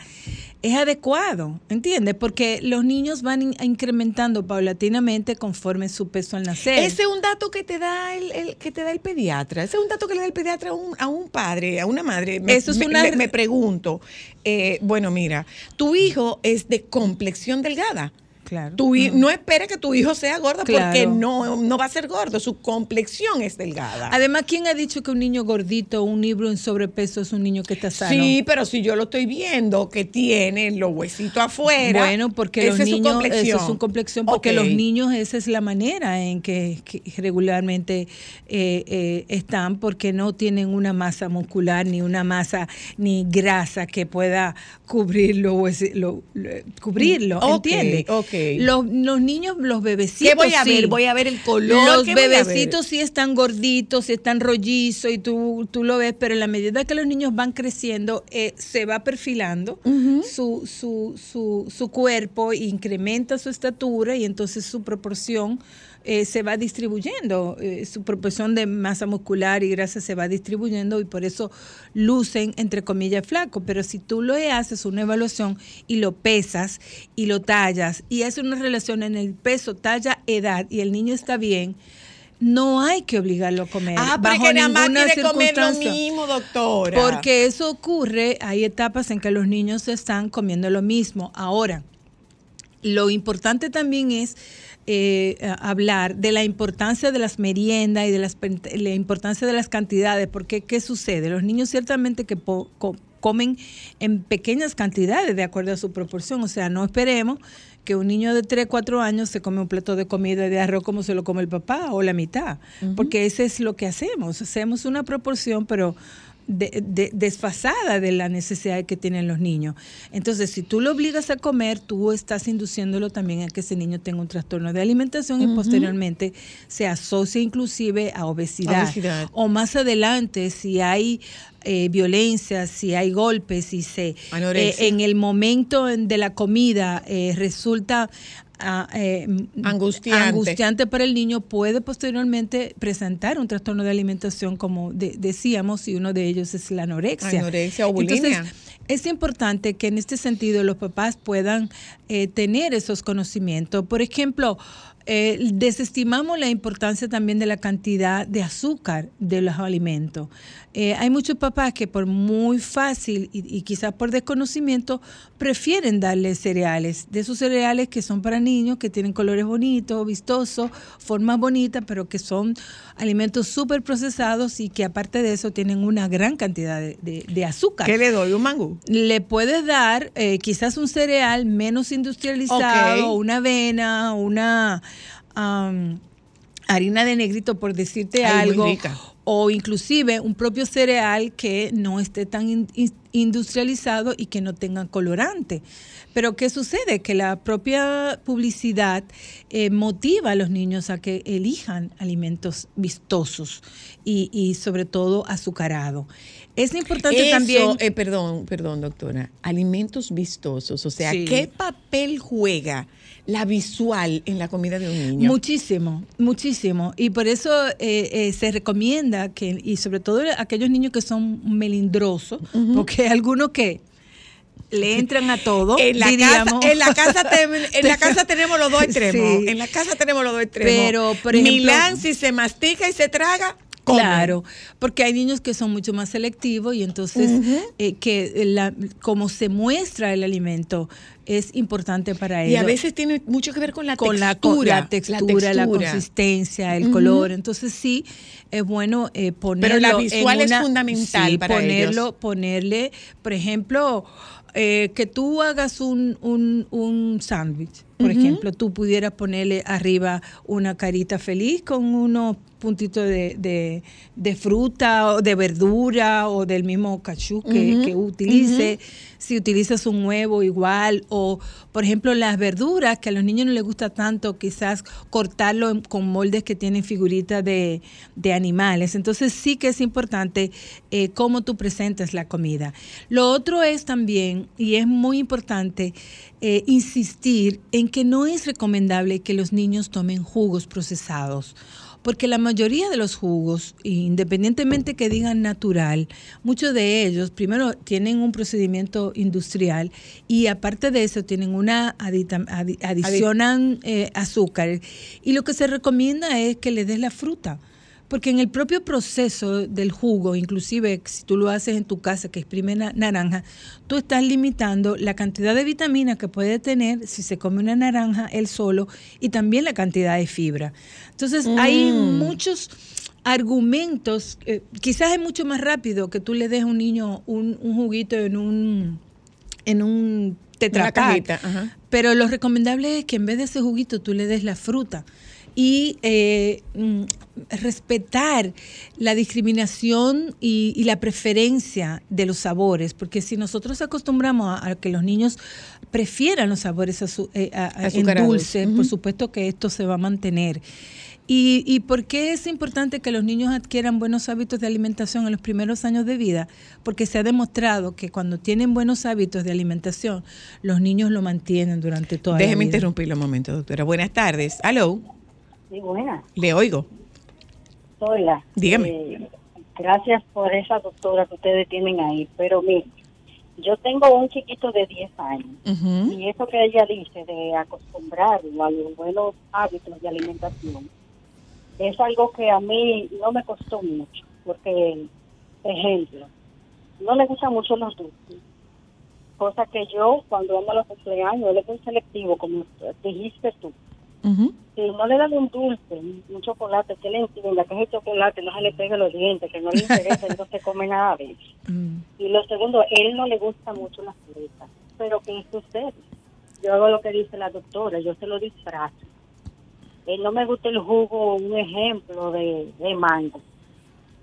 [SPEAKER 8] es adecuado, ¿entiendes? Porque los niños van in- incrementando paulatinamente conforme su peso al nacer.
[SPEAKER 2] Ese es un dato que te da el, el- que te da el pediatra. Ese es un dato que le da el pediatra a un, a un padre, a una madre. Me,
[SPEAKER 8] Eso es
[SPEAKER 2] me-
[SPEAKER 8] una-
[SPEAKER 2] me- me pregunto. eh, bueno, mira, tu hijo es de complexión delgada.
[SPEAKER 8] Claro.
[SPEAKER 2] Tu No espera que tu hijo sea gordo porque no, no va a ser gordo. Su complexión es delgada.
[SPEAKER 8] Además, ¿quién ha dicho que un niño gordito un libro en sobrepeso es un niño que está sano?
[SPEAKER 2] Sí, pero si yo lo estoy viendo que tiene los huesitos afuera.
[SPEAKER 8] Bueno, porque los
[SPEAKER 2] es su
[SPEAKER 8] niños,
[SPEAKER 2] complexión.
[SPEAKER 8] eso es su complexión, porque los niños esa es la manera en que, que regularmente eh, eh, están, porque no tienen una masa muscular ni una masa ni grasa que pueda cubrirlo, huesi- lo- lo- cubrirlo, ¿entiendes? Los, los niños, los bebecitos,
[SPEAKER 2] ¿Qué voy a
[SPEAKER 8] sí.
[SPEAKER 2] ver? Voy a ver el color.
[SPEAKER 8] Los bebecitos sí están gorditos, sí están rollizos y tú, tú lo ves, pero en la medida que los niños van creciendo, eh, se va perfilando su, su, su, su cuerpo, incrementa su estatura y entonces su proporción eh, se va distribuyendo, eh, su proporción de masa muscular y grasa se va distribuyendo y por eso lucen, entre comillas, flacos. Pero si tú lo haces una evaluación y lo pesas y lo tallas y haces una relación en el peso, talla, edad y el niño está bien, no hay que obligarlo a comer.
[SPEAKER 2] Ah,
[SPEAKER 8] bajo
[SPEAKER 2] que nada más
[SPEAKER 8] ninguna
[SPEAKER 2] quiere comer lo mismo, doctora.
[SPEAKER 8] Porque eso ocurre, hay etapas en que los niños están comiendo lo mismo. Ahora, lo importante también es eh, hablar de la importancia de las meriendas y de las, la importancia de las cantidades, porque ¿qué sucede? Los niños ciertamente que po- co- comen en pequeñas cantidades de acuerdo a su proporción, o sea, no esperemos que un niño de 3, 4 años se come un plato de comida de arroz como se lo come el papá o la mitad, porque ese es lo que hacemos, hacemos una proporción, pero de- de- desfasada de la necesidad que tienen los niños. Entonces, si tú lo obligas a comer, tú estás induciéndolo también a que ese niño tenga un trastorno de alimentación y posteriormente se asocia inclusive a obesidad.
[SPEAKER 2] Obesidad.
[SPEAKER 8] O más adelante, si hay eh, violencia, si hay golpes, si se eh, en el momento en- de la comida eh, resulta eh,
[SPEAKER 2] Angustiante.
[SPEAKER 8] angustiante para el niño, puede posteriormente presentar un trastorno de alimentación, como de- decíamos, y uno de ellos es la anorexia.
[SPEAKER 2] Anorexia o bulimia.
[SPEAKER 8] Entonces, es importante que en este sentido los papás puedan eh, tener esos conocimientos. Por ejemplo, eh, desestimamos la importancia también de la cantidad de azúcar de los alimentos. Eh, hay muchos papás que por muy fácil y, y quizás por desconocimiento prefieren darle cereales, de esos cereales que son para niños, que tienen colores bonitos, vistosos, formas bonitas, pero que son alimentos súper procesados y que aparte de eso tienen una gran cantidad de, de- de azúcar.
[SPEAKER 2] ¿Qué le doy? ¿Un mangú?
[SPEAKER 8] Le puedes dar eh, quizás un cereal menos industrializado, una avena, una harina de negrito, por decirte
[SPEAKER 2] Ay,
[SPEAKER 8] algo, o inclusive un propio cereal que no esté tan in- in- industrializado y que no tenga colorante. Pero ¿qué sucede? Que la propia publicidad eh, motiva a los niños a que elijan alimentos vistosos y, y sobre todo azucarado. Es importante
[SPEAKER 2] Eso,
[SPEAKER 8] también...
[SPEAKER 2] eh, perdón, perdón, doctora. Alimentos vistosos. O sea,
[SPEAKER 8] Sí.
[SPEAKER 2] ¿qué papel juega la visual en la comida de un niño?
[SPEAKER 8] Muchísimo, muchísimo. Y por eso eh, eh, se recomienda que, y sobre todo aquellos niños que son melindrosos, porque hay algunos que le entran a todo,
[SPEAKER 2] en la,
[SPEAKER 8] diríamos.
[SPEAKER 2] casa, en, la casa en la casa tenemos los dos extremos.
[SPEAKER 8] Sí.
[SPEAKER 2] En la casa tenemos los dos extremos.
[SPEAKER 8] Pero, por ejemplo-
[SPEAKER 2] Milán, si se mastica y se traga,
[SPEAKER 8] Claro, porque hay niños que son mucho más selectivos y entonces eh, que la, como se muestra el alimento es importante para ellos.
[SPEAKER 2] Y a veces tiene mucho que ver con la
[SPEAKER 8] con la,
[SPEAKER 2] textura.
[SPEAKER 8] con la textura, la, consistencia, el color. Entonces sí, es bueno eh, ponerlo.
[SPEAKER 2] Pero la
[SPEAKER 8] en
[SPEAKER 2] visual es
[SPEAKER 8] una-
[SPEAKER 2] fundamental
[SPEAKER 8] sí,
[SPEAKER 2] para
[SPEAKER 8] ponerlo,
[SPEAKER 2] ellos.
[SPEAKER 8] Ponerle, por ejemplo, eh, que tú hagas un, un, un sándwich por ejemplo, tú pudieras ponerle arriba una carita feliz con unos puntitos de, de- de fruta o de verdura o del mismo cachú que, utilice. Si utilizas un huevo igual o, por ejemplo, las verduras que a los niños no les gusta tanto, quizás cortarlo en- con moldes que tienen figuritas de, de animales. Entonces sí que es importante eh, cómo tú presentas la comida. Lo otro es también, y es muy importante, eh, insistir en que no es recomendable que los niños tomen jugos procesados. Porque la mayoría de los jugos, independientemente que digan natural, muchos de ellos primero tienen un procedimiento industrial y aparte de eso tienen una adita- adi- adicionan eh, azúcar. Y lo que se recomienda es que le des la fruta. Porque en el propio proceso del jugo, inclusive si tú lo haces en tu casa que exprime na- naranja, tú estás limitando la cantidad de vitamina que puede tener si se come una naranja él solo y también la cantidad de fibra. Entonces hay muchos argumentos, eh, quizás es mucho más rápido que tú le des a un niño un, un juguito en un en un Tetra
[SPEAKER 2] Una
[SPEAKER 8] Pak,
[SPEAKER 2] cajita, ajá.
[SPEAKER 8] pero lo recomendable es que en vez de ese juguito tú le des la fruta y eh, mm, respetar la discriminación y, y la preferencia de los sabores, porque si nosotros acostumbramos a, a que los niños prefieran los sabores eh, a- a- en
[SPEAKER 2] Azucarados.
[SPEAKER 8] dulce, por supuesto que esto se va a mantener. ¿Y, ¿Y por qué es importante que los niños adquieran buenos hábitos de alimentación en los primeros años de vida? Porque se ha demostrado que cuando tienen buenos hábitos de alimentación, los niños lo mantienen durante toda
[SPEAKER 2] Déjeme
[SPEAKER 8] la vida.
[SPEAKER 2] interrumpirle un momento, doctora. Buenas tardes. Aló,
[SPEAKER 10] Sí, buena.
[SPEAKER 2] le oigo.
[SPEAKER 10] Hola.
[SPEAKER 2] Dígame.
[SPEAKER 10] Eh, gracias por esa doctora que ustedes tienen ahí. Pero mire, yo tengo un chiquito de 10 años. Y eso que ella dice de acostumbrarlo a los buenos hábitos de alimentación es algo que a mí no me costó mucho. Porque, ejemplo, no le gustan mucho los dulces. Cosa que yo, cuando vamos a los cumpleaños, él es muy selectivo, como dijiste tú.
[SPEAKER 2] Ujú.
[SPEAKER 10] Si no le dan un dulce, un chocolate, que le entienda que ese chocolate no se le pegue los dientes, que no le interesa, no se come nada de eso.
[SPEAKER 8] Mm.
[SPEAKER 10] Y lo segundo, él no le gusta mucho las frutas. Pero ¿qué sucede? Yo hago lo que dice la doctora, yo se lo disfrazo. Él no me gusta el jugo, un ejemplo de, de mango.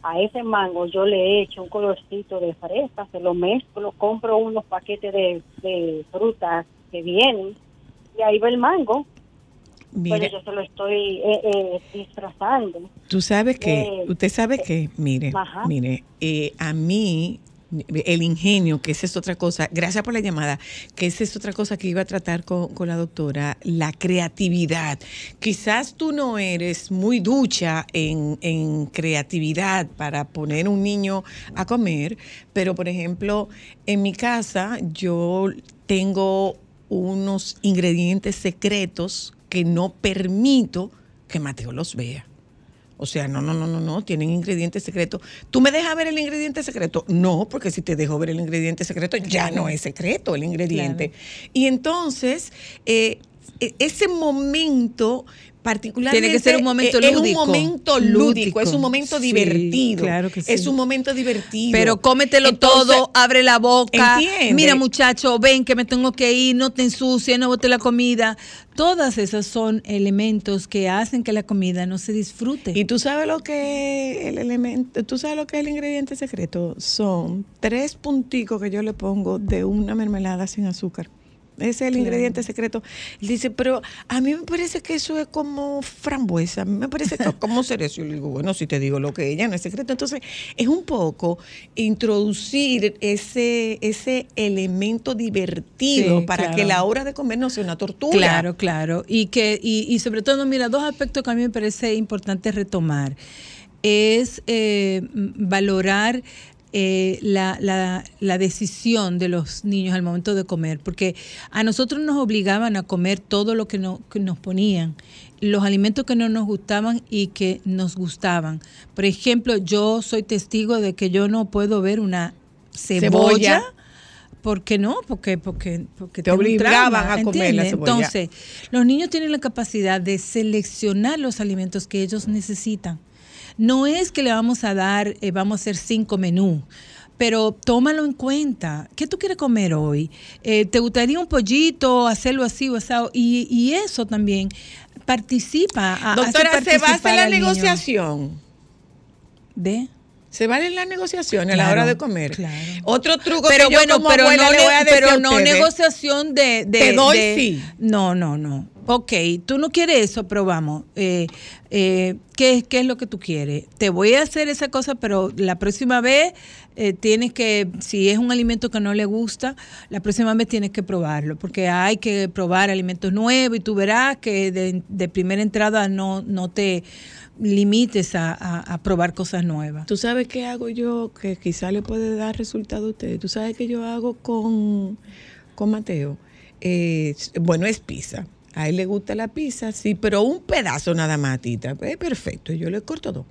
[SPEAKER 10] A ese mango yo le echo un colorcito de fresa, se lo mezclo, compro unos paquetes de, de frutas que vienen y ahí va el mango.
[SPEAKER 2] Mire,
[SPEAKER 10] Pero yo se lo estoy eh, eh, disfrazando.
[SPEAKER 2] Tú sabes que,
[SPEAKER 10] Eh,
[SPEAKER 2] usted sabe que, mire,
[SPEAKER 10] Ajá.
[SPEAKER 2] mire, a mí el ingenio, que esa es otra cosa, gracias por la llamada, que esa es otra cosa que iba a tratar con, con la doctora, la creatividad. Quizás tú no eres muy ducha en, en creatividad para poner un niño a comer, pero por ejemplo, en mi casa yo tengo unos ingredientes secretos que no permito que Mateo los vea. O sea, no, no, no, no, no, tienen ingredientes secretos. ¿Tú me dejas ver el ingrediente secreto? No, porque si te dejo ver el ingrediente secreto, ya no es secreto el ingrediente. Y entonces, eh, e- ese momento particularmente
[SPEAKER 8] Tiene que ser un momento
[SPEAKER 2] eh,
[SPEAKER 8] lúdico.
[SPEAKER 2] Es un momento lúdico,
[SPEAKER 8] Lúdico.
[SPEAKER 2] es un momento
[SPEAKER 8] Sí,
[SPEAKER 2] divertido.
[SPEAKER 8] claro que sí.
[SPEAKER 2] Es un momento divertido.
[SPEAKER 8] Pero cómetelo
[SPEAKER 2] Entonces,
[SPEAKER 8] todo, abre la boca.
[SPEAKER 2] ¿entiende?
[SPEAKER 8] Mira, muchacho, ven que me tengo que ir, no te ensucies, no bote la comida. Todas esas son elementos que hacen que la comida no se disfrute.
[SPEAKER 2] Y tú sabes lo que el elemento, tú sabes lo que es el ingrediente secreto. Son tres punticos que yo le pongo de una mermelada sin azúcar. Ese es el
[SPEAKER 8] Claro.
[SPEAKER 2] ingrediente secreto. Él dice, pero a mí me parece que eso es como frambuesa, a mí me parece que es como cerezo. Yo le digo, bueno, si te digo lo que ella no es secreto. Entonces, es un poco introducir ese, ese elemento divertido
[SPEAKER 8] Sí,
[SPEAKER 2] para
[SPEAKER 8] claro.
[SPEAKER 2] que la hora de comer no sea una tortura.
[SPEAKER 8] Claro, claro. Y que, y, y sobre todo, mira, dos aspectos que a mí me parece importante retomar. Es eh, valorar eh, la, la- la decisión de los niños al momento de comer, porque a nosotros nos obligaban a comer todo lo que, no- que nos ponían, los alimentos que no nos gustaban y que nos gustaban. Por ejemplo, yo soy testigo de que yo no puedo ver una cebolla.
[SPEAKER 2] Cebolla.
[SPEAKER 8] ¿Por qué no? Porque, porque, porque
[SPEAKER 2] Te obligaban
[SPEAKER 8] trauma,
[SPEAKER 2] a comer la cebolla.
[SPEAKER 8] Entonces, los niños tienen la capacidad de seleccionar los alimentos que ellos necesitan. No es que le vamos a dar, eh, vamos a hacer cinco menús, pero tómalo en cuenta. ¿Qué tú quieres comer hoy? Eh, ¿Te gustaría un pollito, hacerlo así o asado? Y, y eso también participa. a-
[SPEAKER 2] Doctora, ¿se basa la
[SPEAKER 8] al niño.
[SPEAKER 2] negociación?
[SPEAKER 8] ¿De?
[SPEAKER 2] ¿Se vale la negociación a la hora de comer?
[SPEAKER 8] claro.
[SPEAKER 2] Otro truco
[SPEAKER 8] Pero
[SPEAKER 2] que yo
[SPEAKER 8] bueno,
[SPEAKER 2] como
[SPEAKER 8] pero
[SPEAKER 2] abuela
[SPEAKER 8] no,
[SPEAKER 2] le voy a decir
[SPEAKER 8] pero no negociación de, de-
[SPEAKER 2] Te doy,
[SPEAKER 8] de-
[SPEAKER 2] sí.
[SPEAKER 8] No, no, no. Ok, tú no quieres eso, pero vamos. eh, eh, ¿qué, ¿Qué es lo que tú quieres? Te voy a hacer esa cosa, pero la próxima vez eh, tienes que, si es un alimento que no le gusta, la próxima vez tienes que probarlo, porque hay que probar alimentos nuevos y tú verás que de, primera entrada no, te limites a, probar cosas nuevas.
[SPEAKER 2] ¿Tú sabes qué hago yo que quizá le puede dar resultado a ustedes? ¿Tú sabes qué yo hago con, Mateo? Bueno, es pizza. A él le gusta la pizza, sí, pero un pedazo nada más, tita. Pues perfecto, yo le corto dos.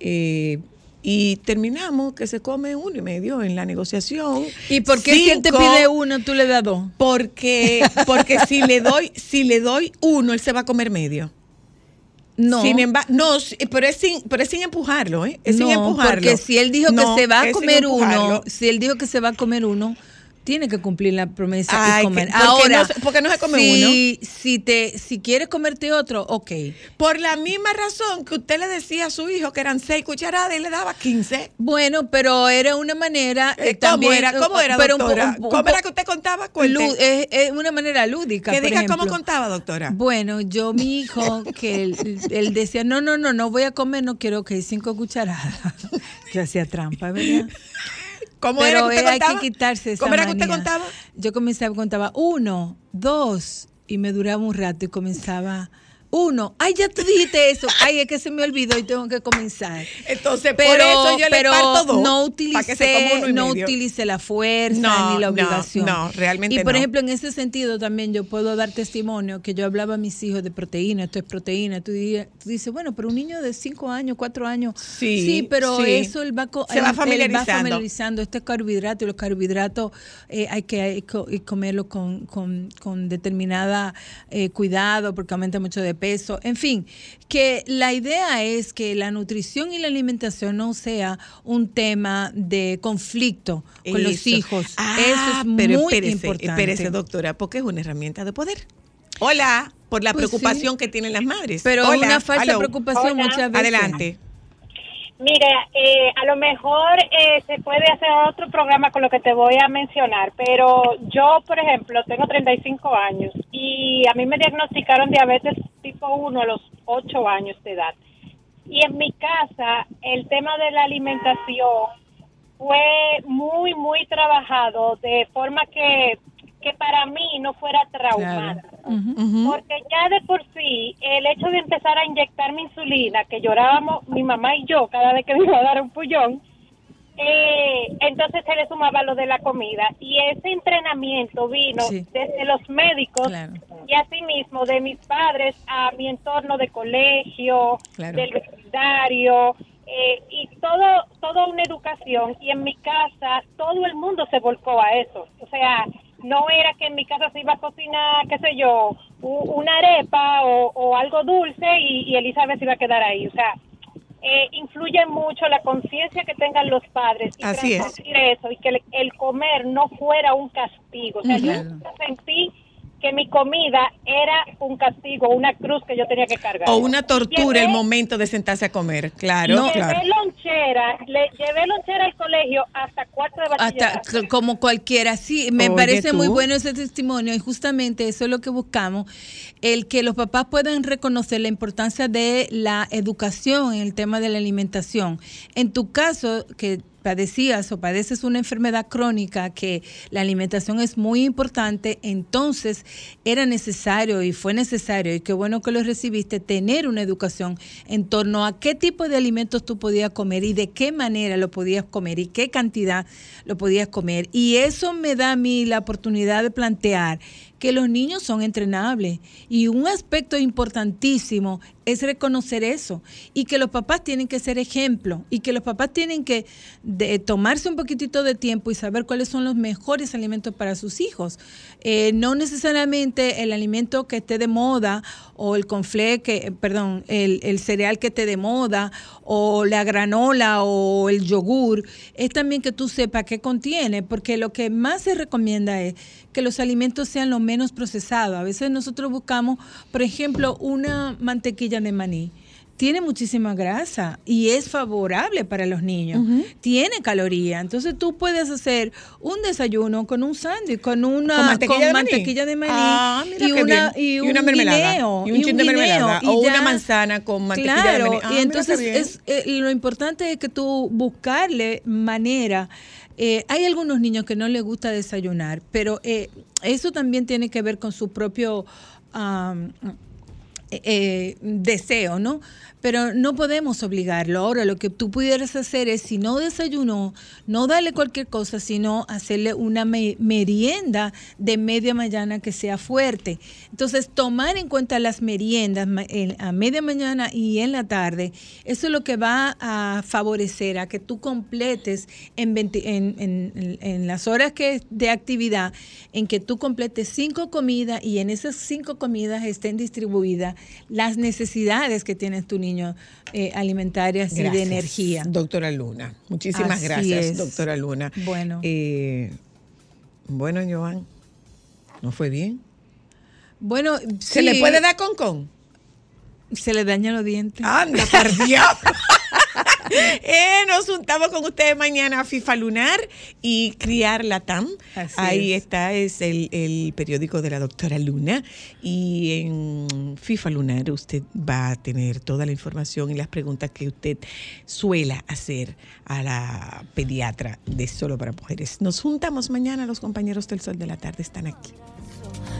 [SPEAKER 2] Eh, y terminamos que se come uno y medio en la negociación.
[SPEAKER 8] ¿Y por qué si él te pide uno, tú le das dos?
[SPEAKER 2] Porque, porque si le doy, si le doy uno, él se va a comer medio.
[SPEAKER 8] No.
[SPEAKER 2] Sin embargo, no, pero es sin, pero es sin empujarlo, ¿eh? Es sin empujarlo.
[SPEAKER 8] porque si él dijo
[SPEAKER 2] No,
[SPEAKER 8] que se va a comer uno, si él dijo que se va a comer uno, tiene que cumplir la promesa
[SPEAKER 2] Ay,
[SPEAKER 8] y comer.
[SPEAKER 2] que- ¿por qué
[SPEAKER 8] Ahora,
[SPEAKER 2] no se- por qué no se come
[SPEAKER 8] si, Si te, si quieres comerte otro, ok.
[SPEAKER 2] Por la misma razón que usted le decía a su hijo que eran seis cucharadas y le daba 15.
[SPEAKER 8] Bueno, pero era una manera
[SPEAKER 2] Eh,
[SPEAKER 8] eh,
[SPEAKER 2] ¿Cómo
[SPEAKER 8] también,
[SPEAKER 2] era? ¿Cómo era,
[SPEAKER 8] pero un
[SPEAKER 2] doctora?
[SPEAKER 8] un po-
[SPEAKER 2] ¿Cómo era que usted contaba?
[SPEAKER 8] Lu- es, es una manera lúdica.
[SPEAKER 2] que
[SPEAKER 8] por
[SPEAKER 2] diga cómo
[SPEAKER 8] ejemplo.
[SPEAKER 2] contaba, doctora.
[SPEAKER 8] Bueno, yo, mi hijo, que él, él decía, no, no, no, no voy a comer, no quiero que cinco cucharadas. Yo hacía trampa, ¿verdad?
[SPEAKER 2] ¿Cómo
[SPEAKER 8] Pero
[SPEAKER 2] era que usted
[SPEAKER 8] hay
[SPEAKER 2] contaba?
[SPEAKER 8] que quitarse esa
[SPEAKER 2] ¿Cómo era que usted
[SPEAKER 8] manía.
[SPEAKER 2] contaba?
[SPEAKER 8] Yo comenzaba, contaba uno, dos, y me duraba un rato y comenzaba uno. Ay, ya tú dijiste eso. Ay, es que se me olvidó y tengo que comenzar.
[SPEAKER 2] Entonces,
[SPEAKER 8] Pero,
[SPEAKER 2] por eso yo
[SPEAKER 8] pero
[SPEAKER 2] le parto dos.
[SPEAKER 8] no utilicé, no
[SPEAKER 2] medio.
[SPEAKER 8] utilicé la fuerza
[SPEAKER 2] No,
[SPEAKER 8] ni la
[SPEAKER 2] no,
[SPEAKER 8] obligación.
[SPEAKER 2] no, realmente
[SPEAKER 8] Y por
[SPEAKER 2] no.
[SPEAKER 8] ejemplo, en ese sentido también yo puedo dar testimonio que yo hablaba a mis hijos de proteína, esto es proteína. Tú, tú dices, bueno, pero un niño de 5 años, 4 años,
[SPEAKER 2] Sí,
[SPEAKER 8] pero
[SPEAKER 2] sí.
[SPEAKER 8] eso él va,
[SPEAKER 2] Se va
[SPEAKER 8] él- él
[SPEAKER 2] familiarizando.
[SPEAKER 8] familiarizando. Esto es carbohidrato y los carbohidratos eh, hay que hay comerlos con, con, con determinada eh, cuidado porque aumenta mucho de peso. En fin, que la idea es que la nutrición y la alimentación no sea un tema de conflicto con los hijos.
[SPEAKER 2] Ah,
[SPEAKER 8] Eso es
[SPEAKER 2] pero
[SPEAKER 8] muy
[SPEAKER 2] espérese,
[SPEAKER 8] importante.
[SPEAKER 2] Espérese, doctora, porque es una herramienta de poder. Hola, por la
[SPEAKER 8] Pues
[SPEAKER 2] preocupación
[SPEAKER 8] sí.
[SPEAKER 2] que tienen las madres.
[SPEAKER 8] Pero
[SPEAKER 2] Hola,
[SPEAKER 8] una falsa preocupación
[SPEAKER 11] Hola.
[SPEAKER 8] muchas veces.
[SPEAKER 2] Adelante.
[SPEAKER 11] Mire, eh, a lo mejor eh, se puede hacer otro programa con lo que te voy a mencionar, pero yo, por ejemplo, tengo 35 años y a mí me diagnosticaron diabetes tipo 1 a los 8 años de edad. Y en mi casa, el tema de la alimentación fue muy, muy trabajado de forma que, que para mí no fuera traumante. Porque ya de por sí, el hecho de empezar a inyectarme insulina, que llorábamos mi mamá y yo cada vez que me iba a dar un pullón, eh, entonces se le sumaba lo de la comida. Y ese entrenamiento vino
[SPEAKER 8] Sí.
[SPEAKER 11] desde los médicos
[SPEAKER 8] Claro.
[SPEAKER 11] y asimismo de mis padres a mi entorno de colegio,
[SPEAKER 2] Claro.
[SPEAKER 11] del vecindario. eh, y todo, toda una educación y en mi casa todo el mundo se volcó a eso. O sea, no era que en mi casa se iba a cocinar, qué sé yo, una arepa o, o algo dulce y, y Elizabeth se iba a quedar ahí. O sea, eh, influye mucho la conciencia que tengan los padres y
[SPEAKER 2] Así es.
[SPEAKER 11] eso y que el, el comer no fuera un castigo. O sea, yo sentí que mi comida era un castigo, una cruz que yo tenía que cargar.
[SPEAKER 2] O una tortura el
[SPEAKER 11] Llevé-
[SPEAKER 2] momento de sentarse a comer. Claro,
[SPEAKER 8] No.
[SPEAKER 2] claro.
[SPEAKER 11] Llevé lonchera, le llevé lonchera al colegio hasta cuarto de
[SPEAKER 8] Hasta
[SPEAKER 11] bachillerato.
[SPEAKER 8] como cualquiera, sí, me
[SPEAKER 2] Oye,
[SPEAKER 8] parece
[SPEAKER 2] tú.
[SPEAKER 8] muy bueno ese testimonio y justamente eso es lo que buscamos, el que los papás puedan reconocer la importancia de la educación en el tema de la alimentación. En tu caso, que padecías o padeces una enfermedad crónica que la alimentación es muy importante, entonces era necesario y fue necesario, y qué bueno que lo recibiste, tener una educación en torno a qué tipo de alimentos tú podías comer y de qué manera lo podías comer y qué cantidad lo podías comer. Y eso me da a mí la oportunidad de plantear que los niños son entrenables y un aspecto importantísimo es reconocer eso y que los papás tienen que ser ejemplo y que los papás tienen que tomarse un poquitito de tiempo y saber cuáles son los mejores alimentos para sus hijos. Eh, no necesariamente el alimento que esté de moda o el conflé, que, perdón, el, el cereal que te de moda, o la granola o el yogur, es también que tú sepas qué contiene, porque lo que más se recomienda es que los alimentos sean lo menos procesados. A veces nosotros buscamos, por ejemplo, una mantequilla de maní tiene muchísima grasa y es favorable para los niños. Tiene caloría. Entonces tú puedes hacer un desayuno con un sándwich, con una
[SPEAKER 2] ¿Con mantequilla de maní?
[SPEAKER 8] mantequilla de maní
[SPEAKER 2] Ah,
[SPEAKER 8] y, una, y,
[SPEAKER 2] Y
[SPEAKER 8] un
[SPEAKER 2] una mermelada.
[SPEAKER 8] guineo,
[SPEAKER 2] Y un chin de mermelada. O una manzana con mantequilla de
[SPEAKER 8] claro,
[SPEAKER 2] maní. Ah,
[SPEAKER 8] y entonces es, eh, lo importante es que tú buscarle manera. eh, hay algunos niños que no les gusta desayunar, pero eh, eso también tiene que ver con su propio eh, eh, deseo, ¿no? Pero no podemos obligarlo. Ahora, lo que tú pudieras hacer es, si no desayunó, no darle cualquier cosa, sino hacerle una me- merienda de media mañana que sea fuerte. Entonces, tomar en cuenta las meriendas a media mañana y en la tarde, eso es lo que va a favorecer a que tú completes en, 20 en, en- en- en las horas que de actividad, en que tú completes cinco comidas y en esas cinco comidas estén distribuidas las necesidades que tiene tu niño eh, alimentarias y de energía.
[SPEAKER 2] Doctora Luna. Muchísimas
[SPEAKER 8] Así
[SPEAKER 2] gracias,
[SPEAKER 8] es.
[SPEAKER 2] doctora Luna.
[SPEAKER 8] Bueno.
[SPEAKER 2] Eh, bueno, Joan, ¿no fue bien?
[SPEAKER 8] Bueno,
[SPEAKER 2] ¿Se
[SPEAKER 8] sí,
[SPEAKER 2] le puede dar con con?
[SPEAKER 8] Se le dañan los dientes.
[SPEAKER 2] Anda, diablo. Eh, nos juntamos con ustedes mañana a FIFA Lunar y Criar Latam.
[SPEAKER 8] Así
[SPEAKER 2] Ahí
[SPEAKER 8] es.
[SPEAKER 2] está, es el, el periódico de la doctora Luna. Y en FIFA Lunar usted va a tener toda la información y las preguntas que usted suela hacer a la pediatra de Solo para Mujeres. Nos juntamos mañana, los compañeros del Sol de la Tarde están aquí.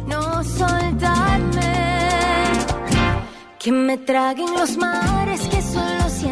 [SPEAKER 1] no soltarme. Que me traguen los mares, que solo sienta